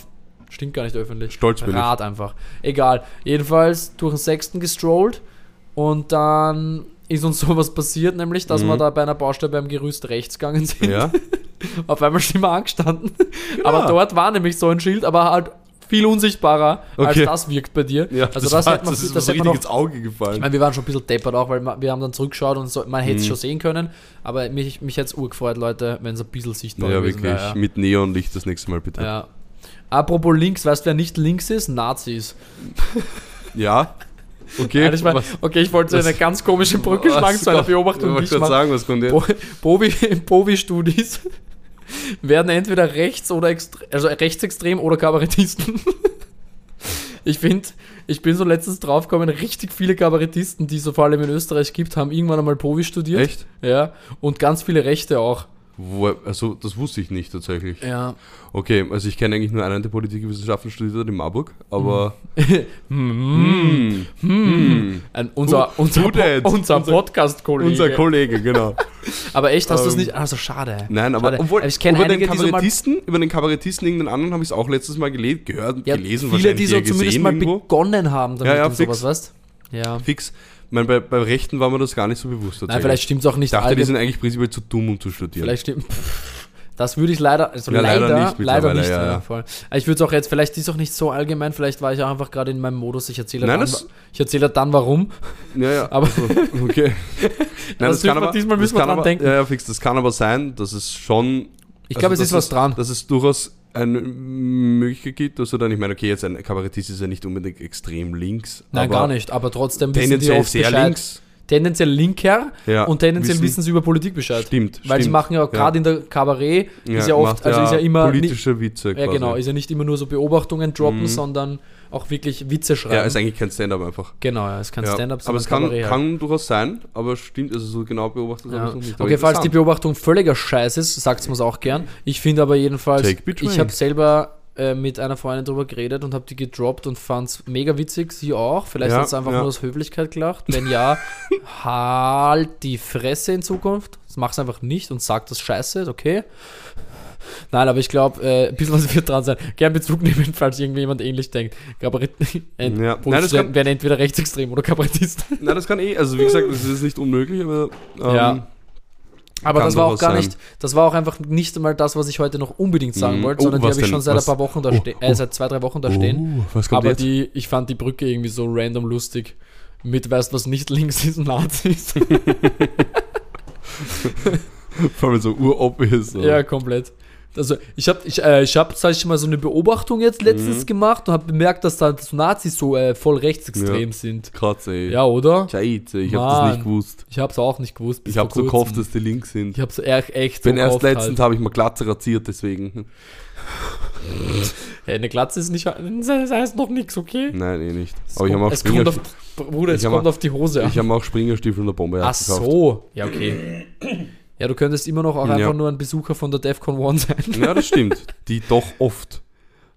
Stimmt gar nicht öffentlich. Stolz bin ich. Rad einfach. Egal. Jedenfalls durch den sechsten gestrollt und dann ist uns sowas passiert, nämlich, dass Mhm. wir da bei einer Baustelle beim Gerüst rechts gegangen sind. Ja, Auf einmal sind wir angestanden. Genau. Aber dort war nämlich so ein Schild, aber halt viel unsichtbarer, als Okay. das wirkt bei dir. ja also das, war, hätte man, das ist das mir hätte man noch, ins Auge ich gefallen. meine, wir waren schon ein bisschen deppert auch, weil wir haben dann zurückgeschaut und so, man hätte es Mhm. schon sehen können, aber mich, mich hätte es urgefreut, Leute, wenn es ein bisschen sichtbar Ja, gewesen wirklich. wäre. Mit Neonlicht das nächste Mal bitte. Ja. ja. Apropos links, weißt du, wer nicht links ist? Nazis. Ja. Okay. Ich mein, okay, ich wollte so was- eine ganz komische Brücke schlagen zu einer Beobachtung, Ich die ich wollte mache. sagen, was kommt jetzt? Bo- Bobi, Bobi-Studis werden entweder rechts oder also rechtsextrem oder Kabarettisten. Ich finde, ich bin so letztens draufgekommen, richtig viele Kabarettisten, die es so vor allem in Österreich gibt, haben irgendwann einmal Bovi studiert. Echt? Ja. Und ganz viele Rechte auch. Wo, also, das wusste ich nicht tatsächlich. Ja. Okay, also ich kenne eigentlich nur einen, der Politikwissenschaften studiert hat in Marburg, aber. Hm. Hm. Hm. Ein, unser Who- unser, who dat? Po- unser Podcast-Kollege. Unser Kollege, genau. Aber echt, hast du es Ähm, nicht? Also schade. Nein, aber Schade. obwohl, ich kenne über, den einige, die so mal, Kabarettisten, über den Kabarettisten, irgendeinen anderen habe ich es auch letztes Mal gele gehört, ja, gelesen, viele, die wahrscheinlich so eher zumindest gesehen mal irgendwo. begonnen haben damit Ja, ja, und sowas, fix. weißt Ja. Fix. Ich meine, bei, bei Rechten war mir das gar nicht so bewusst. Nein, vielleicht stimmt es auch ich nicht dachte, die sind eigentlich prinzipiell zu dumm, um zu studieren. Vielleicht stimmt. Das würde ich leider, also Ja, leider, leider nicht leider nicht. ja, Ja, voll. Aber Ich würde es auch jetzt, vielleicht ist es auch nicht so allgemein, vielleicht war ich auch einfach gerade in meinem Modus. Ich erzähle Nein, dann, das- ich erzähle dann warum. Ja, ja. Aber- also, okay. Nein, Das dürfen wir- diesmal müssen wir kann dran aber, denken. Ja, ja, fix. Das kann aber sein, dass es schon. Ich glaube, es dass ist was dran. Dass es durchaus eine Möglichkeit gibt, dass du dann, ich meine, okay, jetzt ein Kabarettist ist ja nicht unbedingt extrem links. Nein, aber gar nicht. Aber trotzdem wissen die Tendenziell oft sehr Bescheid. links. tendenziell linker Ja, und tendenziell wissen- sie über Politik Bescheid. Stimmt. Weil sie stimmt. machen ja gerade in der Kabarett, ist ja oft, macht also ist ja immer. Politische Witze. ja, quasi. genau, ist ja nicht immer nur so Beobachtungen droppen, Mhm. sondern auch wirklich Witze schreiben. Ja, ist eigentlich kein Stand-up einfach. genau, ja, es kann Ja. Stand-up aber es kann, kann durchaus sein, aber stimmt, also so genau beobachtet habe Ja. ich noch nicht. Okay, falls die. Beobachtung völliger Scheiß ist, sagt es auch gern. Ich finde aber jedenfalls, ich habe selber äh, mit einer Freundin drüber geredet und habe die gedroppt und fand es mega witzig. Sie auch. Vielleicht Ja, hat es einfach ja. nur aus Höflichkeit gelacht. Wenn ja, halt die Fresse in Zukunft. Das mach's einfach nicht und sagt, das scheiße ist, okay. Nein, aber ich glaube, äh, ein bisschen was wird dran sein. Gern Bezug nehmen, falls irgendjemand ähnlich denkt. Kabarett, äh, Ja. Nein, werden entweder rechtsextrem oder Kabarettist. Nein, das kann eh, also wie gesagt, das ist nicht unmöglich, aber ähm, Ja. Aber das war auch gar sein. nicht, das war auch einfach nicht einmal das, was ich heute noch unbedingt sagen Mhm. wollte, Oh, sondern die was habe ich schon seit Was? ein paar Wochen da Oh, stehen, oh. äh, seit zwei, drei Wochen da stehen. Oh, was kommt Aber jetzt? die, ich fand die Brücke irgendwie so random lustig. Mit weißt was nicht links ist, Nazis. Vor allem so urobvious. Ja, komplett. Also ich habe, ich, äh, ich hab, sag ich mal, so eine Beobachtung jetzt letztens Mhm. gemacht und habe bemerkt, dass da so Nazis so äh, voll rechtsextrem Ja. sind. Kratze, ey. Ja, oder? Scheiße, ich habe das nicht gewusst. Ich habe es auch nicht gewusst. bis Ich habe so gehofft, dass die links sind. Ich habe es echt, echt Bin so erst letztens halt. habe ich mal Glatze rasiert, deswegen. Ja, eine Glatze ist nicht, das heißt noch nichts, okay? Nein, eh nicht. Es Aber ich habe kommt- auch, es kommt auf, Bruder, es kommt auf die Hose an. ich hab auch Springerstiefel in der Bombe Ach so. Ja, okay. Ja, du könntest immer noch auch Ja. einfach nur ein Besucher von der DEFCON One sein. Ja, das stimmt. Die doch oft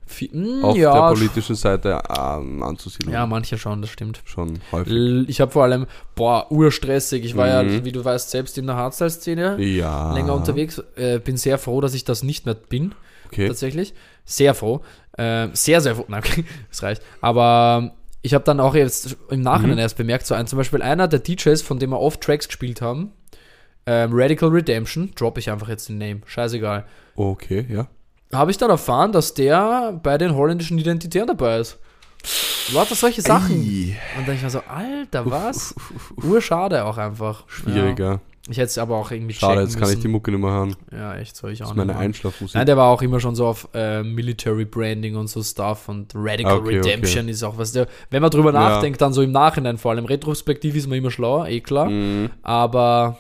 Fi- mm, auf ja, der politischen Seite ähm, anzusiedeln. ja, manche schon, das stimmt. Schon häufig. Ich habe vor allem, boah, urstressig. Ich war ja, Mhm. wie du weißt, selbst in der Hardstyle-Szene Ja. länger unterwegs. Äh, bin sehr froh, dass ich das nicht mehr bin, Okay. tatsächlich. Sehr froh. Äh, sehr, sehr froh. Nein, okay, das reicht. Aber ich habe dann auch jetzt im Nachhinein Mhm. erst bemerkt, so ein, zum Beispiel einer der DJs, von dem wir oft Tracks gespielt haben, ähm, Radical Redemption, droppe ich einfach jetzt den Name, scheißegal. Okay, ja. Habe ich dann erfahren, dass der bei den holländischen Identitären dabei ist. Lauter solche Sachen. Ey. Und dann ich mir so, Alter, was? Urschade auch einfach. Schwierig, Ja. Ich hätte es aber auch irgendwie Schade, jetzt kann ich die müssen. Mucke nicht mehr hören. Ja, echt, soll ich Das auch ist meine nicht machen. Einschlafmusik. Nein, der war auch immer schon so auf äh, Military Branding und so Stuff und Radical Okay, Redemption ist auch was der, wenn man drüber Ja. nachdenkt, dann so im Nachhinein vor allem. Retrospektiv ist man immer schlauer, eh klar. Mhm. Aber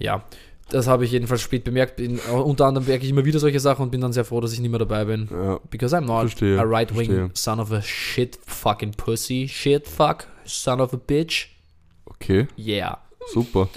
ja, das habe ich jedenfalls spät bemerkt. Bin, äh, unter anderem merke ich immer wieder solche Sachen und bin dann sehr froh, dass ich nicht mehr dabei bin. Ja. Because I'm not Verstehe, a right-wing son of a shit fucking pussy. Shit fuck, son of a bitch. Okay, Yeah. super.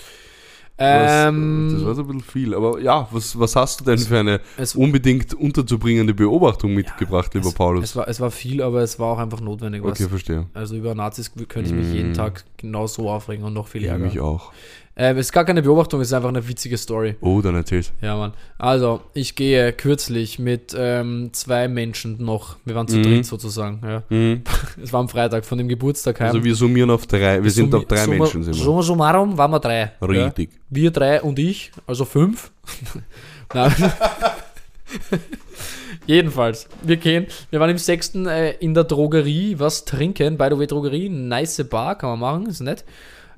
Ähm, das war so ein bisschen viel. Aber ja, was, was hast du denn für eine es, unbedingt unterzubringende Beobachtung mitgebracht, lieber es, Paulus? es, war, es war viel, aber es war auch einfach notwendig. okay, Was. verstehe. Also über Nazis könnte ich mich jeden Mm. Tag genau so aufregen und noch viel Ja, ärgern. mich auch. Ähm, es ist gar keine Beobachtung, es ist einfach eine witzige Story. Oh, dann erzähl's. Ja, Mann. Also, ich gehe kürzlich mit ähm, zwei Menschen noch. Wir waren zu Mhm. dritt sozusagen. Ja. Mhm. Es war am Freitag von dem Geburtstag heim. Also wir summieren auf drei. Wir sind Summi- auf drei Menschen. Sind wir. Summa summarum waren wir drei. Richtig. Ja. Wir drei und ich, also fünf. Jedenfalls, wir gehen, wir waren im sechsten äh, in der Drogerie, was trinken. By the way, Drogerie, nice Bar, kann man machen, ist nett.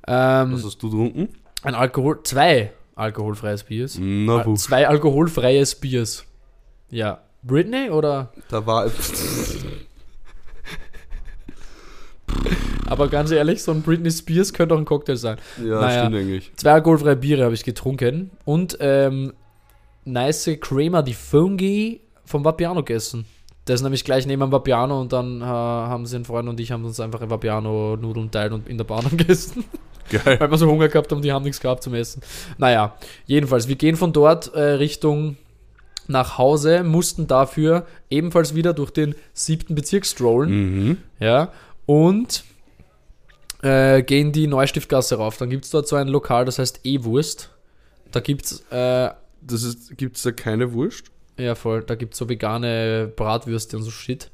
Ähm, Was hast du getrunken? Ein Alkohol, zwei alkoholfreies Biers. Na, Äh, puh. Zwei alkoholfreies Biers. Ja. Britney oder? Da war. Aber ganz ehrlich, so ein Britney Spears könnte auch ein Cocktail sein. ja, Naja. stimmt eigentlich. Zwei alkoholfreie Biere habe ich getrunken und ähm, nice Crema di Fungi vom Vapiano gegessen. Das ist nämlich gleich neben dem Vapiano und dann äh, haben sie ein Freund und ich haben uns einfach Vapiano Nudeln teilt und in der Bahn gegessen, Geil. weil wir so Hunger gehabt haben, die haben nichts gehabt zum Essen. Naja, jedenfalls, wir gehen von dort äh, Richtung nach Hause, mussten dafür ebenfalls wieder durch den siebten Bezirk strollen. Mhm. Ja, und äh, gehen die Neustiftgasse rauf. Dann gibt es dort so ein Lokal, das heißt E-Wurst. Da gibt es, äh, Das ist, gibt's da keine Wurst? ja voll, da gibt es so vegane Bratwürste und so Shit.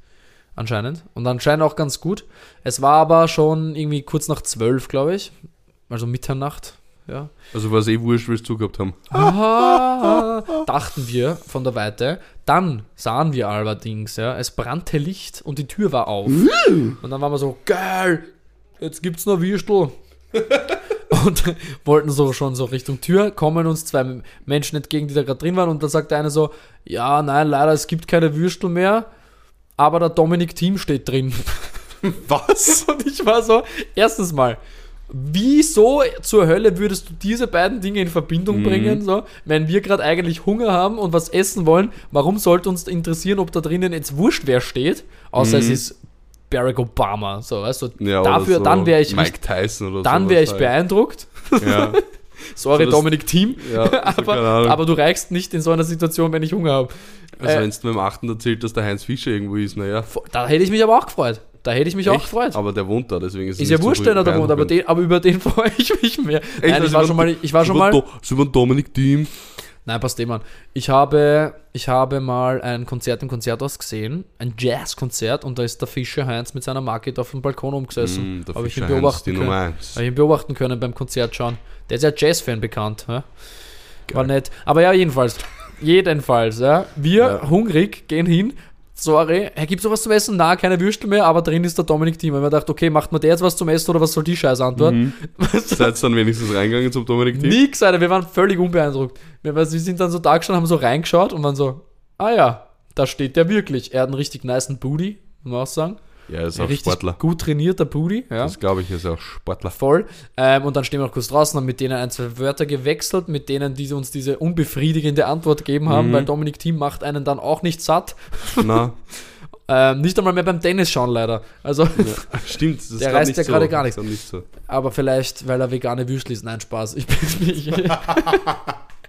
Anscheinend. Und anscheinend auch ganz gut. Es war aber schon irgendwie kurz nach zwölf, glaube ich. Also Mitternacht. Ja. Also was eh Wurst willst du gehabt haben. Ah, dachten wir von der Weite. Dann sahen wir allerdings, ja, es brannte Licht und die Tür war auf. Und dann waren wir so, geil, jetzt gibt's noch Würstel. und wollten so schon so Richtung Tür, kommen uns zwei Menschen entgegen, die da gerade drin waren. Und dann sagt der eine so, ja, nein, leider, es gibt keine Würstel mehr, aber der Dominik Team steht drin. Was? Und ich war so, erstens mal, wieso zur Hölle würdest du diese beiden Dinge in Verbindung bringen, so, wenn wir gerade eigentlich Hunger haben und was essen wollen? Warum sollte uns interessieren, ob da drinnen jetzt wurscht wer steht, außer es ist Barack Obama, so, weißt du? Ja, dafür, so dann wäre ich, Mike Tyson oder dann wäre ich halt. beeindruckt. Ja, Sorry, So Dominik Team. ja aber, aber du reichst nicht in so einer Situation, wenn ich Hunger habe. also äh, wenn du mir im achten erzählt, dass der Heinz Fischer irgendwo ist, naja. Da hätte ich mich aber auch gefreut. Da hätte ich mich auch Echt? gefreut. Aber der wohnt da, deswegen ist es Ist ja nicht so wurscht, wenn er da wohnt, aber, den, aber über den freue ich mich mehr. Echt? Nein, ich Also war über schon mal, ich war schon über mal, über Dominik Team. nein, passt dem an. Ich habe, ich habe mal ein Konzert im Konzerthaus gesehen, ein Jazzkonzert, und da ist der Fischer Heinz mit seiner Market auf dem Balkon umgesessen. Mm, habe ich ihn beobachten können. Nummer 1. Habe ich ihn beobachten können beim Konzert schauen. Der ist ja Jazz-Fan bekannt. Ja? War nett. Aber ja, jedenfalls. Jedenfalls, ja. Wir, Ja. hungrig, gehen hin. Sorry, er gibt sowas zum Essen? Na, keine Würstel mehr, aber drin ist der Dominik Thiem. Ich mir gedacht, okay, macht mir der jetzt was zum Essen oder was soll die scheiß Antwort? Mhm. Seid dann wenigstens reingegangen zum Dominik Team? Nix, Alter, wir waren völlig unbeeindruckt. Wir, wir sind dann so da gestanden, haben so reingeschaut und waren so, ah ja, da steht der wirklich. Er hat einen richtig niceen Booty, muss man auch sagen. Ja, er ist auch richtig Sportler. gut trainierter Booty, ja. Das glaube ich, er ist auch Sportler. Voll. Ähm, und dann stehen wir noch kurz draußen, haben mit denen ein, zwei Wörter gewechselt, mit denen die uns diese unbefriedigende Antwort gegeben haben, Mhm. weil Dominik Thiem macht einen dann auch nicht satt. Na, Ähm, nicht einmal mehr beim Tennis schauen, leider. Also, ja, stimmt. Das Der reißt ja so. gerade gar grad nicht so. aber vielleicht, weil er vegane Würstchen ist. Nein, Spaß. Ich bin nicht.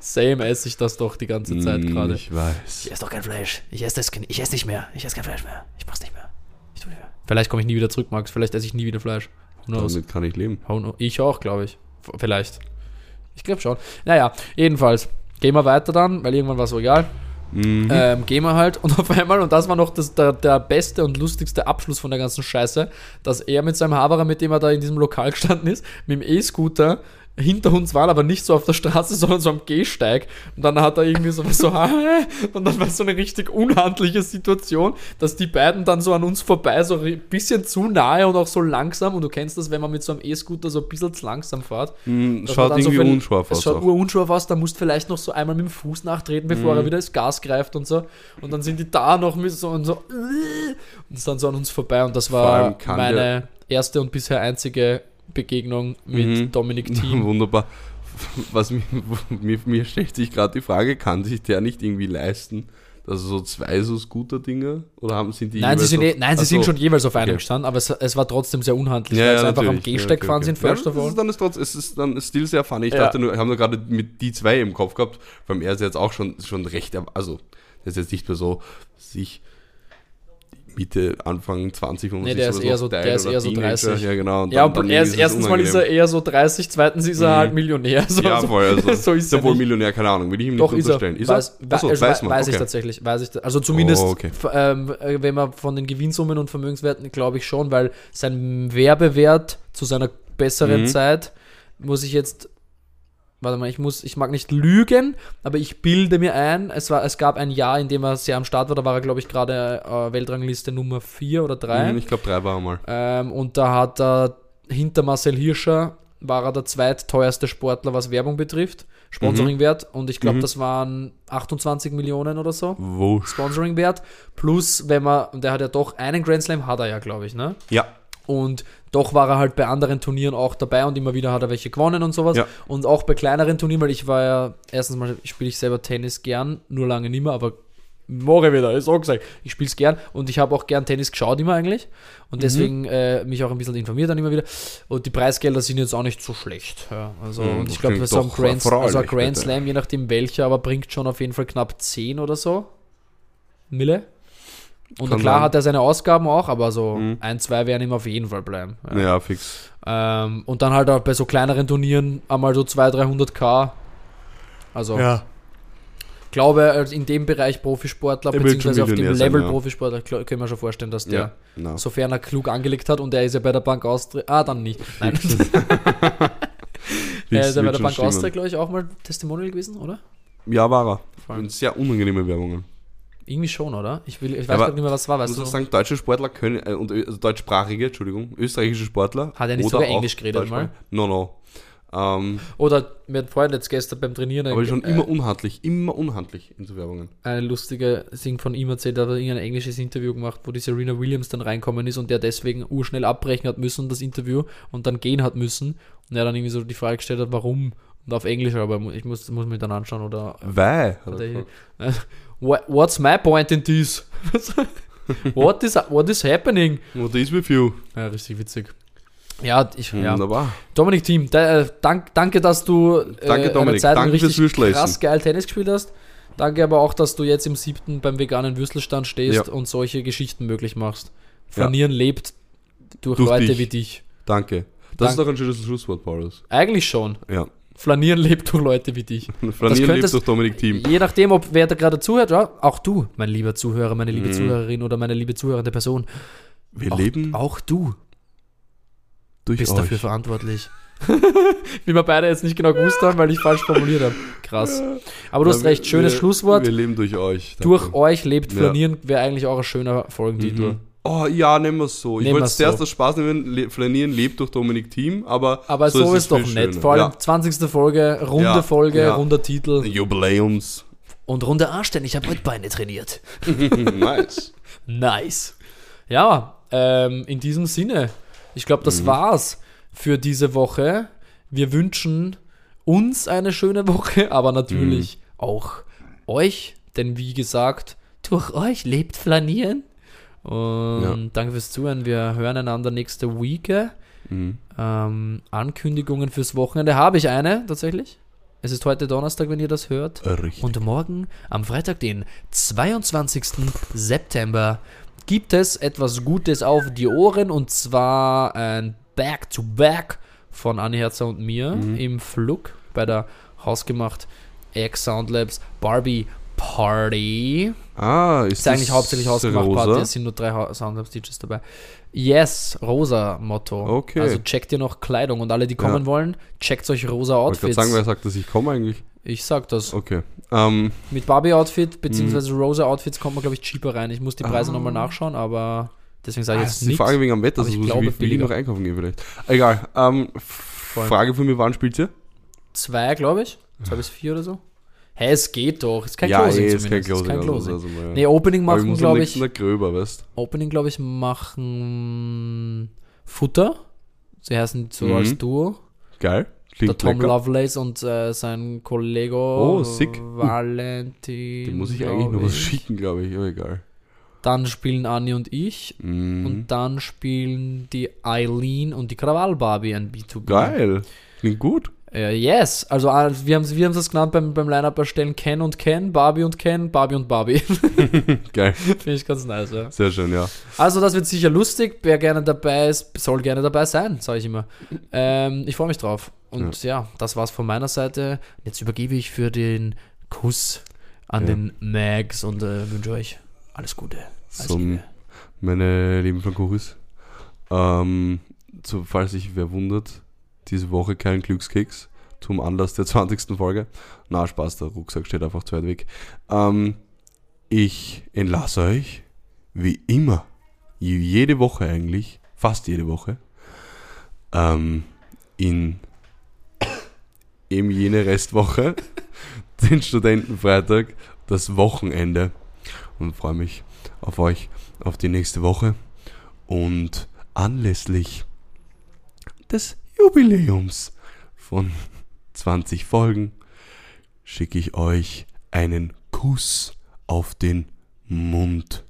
Same esse ich das doch die ganze Zeit Mm, gerade. Ich weiß. Ich esse doch kein Fleisch. Ich esse das, ich esse nicht mehr. Ich esse kein Fleisch mehr. Ich mach's nicht mehr. Ich tu nicht mehr. Vielleicht komme ich nie wieder zurück, Max. Vielleicht esse ich nie wieder Fleisch. Damit kann ich leben. Ich auch, glaube ich. Vielleicht. Ich glaube schon. Naja, jedenfalls. Gehen wir weiter dann, weil irgendwann war es so egal. Mhm. Ähm, gehen wir halt und auf einmal, und das war noch das, der, der beste und lustigste Abschluss von der ganzen Scheiße, dass er mit seinem Haberer, mit dem er da in diesem Lokal gestanden ist, mit dem E-Scooter hinter uns war, aber nicht so auf der Straße, sondern so am Gehsteig. Und dann hat er irgendwie so was so, und dann war so eine richtig unhandliche Situation, dass die beiden dann so an uns vorbei, so ein bisschen zu nahe und auch so langsam. Und du kennst das, wenn man mit so einem E-Scooter so ein bisschen zu langsam fährt. Mm, Schaut so irgendwie viel- unscharf Es aus. schaut auch. urunscharf aus, da musst du vielleicht noch so einmal mit dem Fuß nachtreten, bevor Mhm. er wieder das Gas greift und so. Und dann sind die da noch mit so und so und ist dann so an uns vorbei. Und das war meine erste und bisher einzige Begegnung mit Mhm. Dominik Thiem. Wunderbar. Was mir, mir, mir stellt sich gerade die Frage, kann sich der nicht irgendwie leisten, dass so zwei so Scooter-Dinger oder haben sind die Nein, sie, sind, auf- eh, nein, sie Ach sind schon jeweils auf einem Okay. gestanden, aber es, es war trotzdem sehr unhandlich, Ja, weil ja, sie einfach am. Gehsteig Ja, okay, gefahren okay. sind, first ja, of das all. ist dann ist trotz, es ist dann still sehr funny. Ich Ja. dachte nur, ich habe nur gerade mit die zwei im Kopf gehabt, beim er ist jetzt auch schon, schon recht, also das ist jetzt nicht mehr so sich Mitte, Anfang 20 und Nee, sich der ist eher so- der ist eher so Teenager. 30. Ja, genau. Und Ja, dann- dann er ist, erstens mal ist er unangenehm. eher so 30, zweitens ist er Mhm. halt Millionär. So, Ja, voll. Also, so ist ist er wohl. Millionär, keine Ahnung, will ich ihm Doch, nicht ist er. unterstellen. Ist weiß, er? Achso, weiß, weiß man. weiß ich okay. tatsächlich. Weiß ich, also zumindest, Oh, okay. ähm, äh, wenn man von den Gewinnsummen und Vermögenswerten, glaube ich schon, weil sein Werbewert zu seiner besseren Mhm. Zeit, muss ich jetzt, warte mal, ich muss, ich mag nicht lügen, aber ich bilde mir ein, es, war, es gab ein Jahr, in dem er sehr am Start war, da war er, glaube ich, gerade äh, Weltrangliste Nummer 4 oder 3. Mhm, Ich glaube, drei war er mal. Ähm, und da hat er hinter Marcel Hirscher war er der zweitteuerste Sportler, was Werbung betrifft. Sponsoringwert. Und ich glaube, Mhm. das waren 28 Millionen oder so. Wurscht. Sponsoringwert. Plus, wenn man, und der hat ja doch einen Grand Slam, hat er ja, glaube ich, ne? Ja. Und doch war er halt bei anderen Turnieren auch dabei und immer wieder hat er welche gewonnen und sowas. Ja. Und auch bei kleineren Turnieren, weil ich war ja, erstens mal spiele ich selber Tennis gern, nur lange nicht mehr, aber morgen wieder, ist auch gesagt. Ich spiele es gern und ich habe auch gern Tennis geschaut immer eigentlich Mhm. und deswegen äh, mich auch ein bisschen informiert dann immer wieder. Und die Preisgelder sind jetzt auch nicht so schlecht. Ja, also, Mhm, und ich glaube, so ein Grand, also ein Grand bitte. Slam, je nachdem welcher, aber bringt schon auf jeden Fall knapp 10 oder so. Mille. Und Kann klar sein. hat er seine Ausgaben auch, aber so Mhm. ein, zwei werden ihm auf jeden Fall bleiben. Ja. Ja, fix. Ähm, und dann halt auch bei so kleineren Turnieren einmal so 200, 300k. Also, glaube, als in dem Bereich Profisportler, Der beziehungsweise auf dem Millionär sein, Level ja. Profisportler, können wir schon vorstellen, dass der, Ja. Na. sofern er klug angelegt hat und er ist ja bei der Bank Austria, ah, dann nicht. Nein, Fix, er ist ja bei der Bank stimmen. Austria, glaube ich, auch mal Testimonial gewesen, oder? Ja, war er. Vor allem. Und sehr unangenehme Werbungen. Irgendwie schon, oder? Ich, will, ich weiß grad nicht mehr, was war, weißt muss du? auch noch? sagen, deutsche Sportler können, äh, und ö- also deutschsprachige, Entschuldigung, österreichische Sportler. Hat er nicht sogar Englisch geredet mal? No, no. Ähm, Oder wir hatten vorhin jetzt gestern beim Trainieren aber schon äh, immer unhandlich, immer unhandlich in so Werbungen. eine lustige Ding von ihm erzählt, da hat er irgendein englisches Interview gemacht, wo die Serena Williams dann reinkommen ist und der deswegen urschnell abbrechen hat müssen, das Interview, und dann gehen hat müssen. Und er dann irgendwie so die Frage gestellt hat, warum? Und auf Englisch, aber ich muss, muss mir dann anschauen, oder Weil. hat er Oder. What, what's my point in this? what, is, what is happening? What is with you? Ja, richtig witzig. Ja, ich, ja. Wunderbar. Dominik Team, da, äh, dank, danke, dass du äh, Danke, eine Dominik. Zeit lang Danke richtig krass geil Tennis gespielt hast. Danke aber auch, dass du jetzt im siebten beim veganen Würstelstand stehst Ja. und solche Geschichten möglich machst. Flanieren lebt durch, Durch Leute dich. wie dich. Danke. Das Dank- ist doch ein schönes Schlusswort, Paulus. Eigentlich schon. Ja. Flanieren lebt durch Leute wie dich. Flanieren lebt durch Dominik Team. Je nachdem, ob wer da gerade zuhört, ja, auch du, mein lieber Zuhörer, meine liebe Mhm. Zuhörerin oder meine liebe zuhörende Person. Wir auch, leben Auch du bist euch. dafür verantwortlich. Wie wir beide jetzt nicht genau gewusst haben, weil ich falsch formuliert habe. Krass. Aber du hast Ja, recht, schönes wir, Schlusswort. Wir leben durch euch. Danke. Durch euch lebt Ja. Flanieren wäre eigentlich auch ein schöner Folgentitel. Mhm. Oh ja, nehmen wir es so. Ich wollte zuerst so. das Spaß nehmen, le Flanieren lebt durch Dominik Team, aber, Aber so, es ist doch viel nett. schöner. Vor allem ja. 20. Folge, runde Ja, Folge, ja. runder Titel Jubiläums. und runde Arsch, denn ich habe heute Beine trainiert. nice. Nice. Ja, ähm, in diesem Sinne, ich glaube, Mhm. das war's für diese Woche. Wir wünschen uns eine schöne Woche, aber natürlich Mhm. auch euch, denn wie gesagt, durch euch lebt Flanieren. Und Ja. danke fürs Zuhören. Wir hören einander nächste Week. Mhm. Ähm, Ankündigungen fürs Wochenende habe ich eine tatsächlich. Es ist heute Donnerstag, wenn ihr das hört. Richtig. Und morgen, am Freitag, den 22. September, gibt es etwas Gutes auf die Ohren und zwar ein Back-to-Back von Anni Herzer und mir Mhm. im Flug bei der hausgemacht X Soundlabs Barbie Party. ah, ist Ist eigentlich das hauptsächlich hausgemacht rosa? Party, es sind nur drei Soundlabs-DJs dabei. Yes, rosa Motto. Okay. Also checkt ihr noch Kleidung und alle, die kommen Ja. wollen, checkt euch rosa Ich gerade sagen, wer sagt, dass ich komme eigentlich? ich sag das. Okay. Ähm, Mit Barbie-Outfit bzw. Rosa-Outfits kommt man, glaube ich, cheaper rein. Ich muss die Preise. Ah. nochmal nachschauen, aber deswegen sage ah, ich das jetzt ist die nichts. Frage wegen am Wetter, aber ich also glaube, ich billiger. noch einkaufen gehen vielleicht. Egal. Ähm, Frage von mir, wann spielt ihr? Zwei, glaube ich. Zwei bis vier oder so. Hä, es geht doch. Ist kein ja, Closing eh, ist kein. Closing. Kein also, Closing. also mal, Nee, Opening ich machen, glaube ich. Tag gröber, weißt Opening, glaube ich, machen Futter. Sie heißen so Mhm. als Duo. Geil. Der Klingt Tom lecker. Lovelace und äh, sein Kollege Oh, sick. Valentin. Den muss ich eigentlich noch glaub was ich. schicken, glaube ich. Aber egal. Dann spielen Anni und ich. Mhm. Und dann spielen die Eileen und die Krawall Barbie ein B2B. Geil. Klingt gut. Äh, yes, also äh, wir haben wir haben das genannt beim, beim Line-Up erstellen Ken und Ken, Barbie und Ken, Barbie und Barbie. Geil. Finde ich ganz nice, ja. Sehr schön, ja. Also das wird sicher lustig. Wer gerne dabei ist, soll gerne dabei sein, sage ich immer. Ähm, ich freue mich drauf. Und ja. das war's von meiner Seite. Jetzt übergebe ich für den Kuss an Ja. den Mags und äh, wünsche euch alles Gute. Alles Zum, Liebe. meine lieben Frankuris. Ähm, so, falls sich wer wundert, diese Woche kein Glückskeks zum Anlass der 20. Folge. Na, Spaß, der Rucksack steht einfach zu weit weg. Ähm, ich entlasse euch, wie immer, jede Woche eigentlich, fast jede Woche, ähm, in eben jene Restwoche, den Studentenfreitag, das Wochenende und freue mich auf euch, auf die nächste Woche und anlässlich des Jubiläums von 20 Folgen schicke ich euch einen Kuss auf den Mund.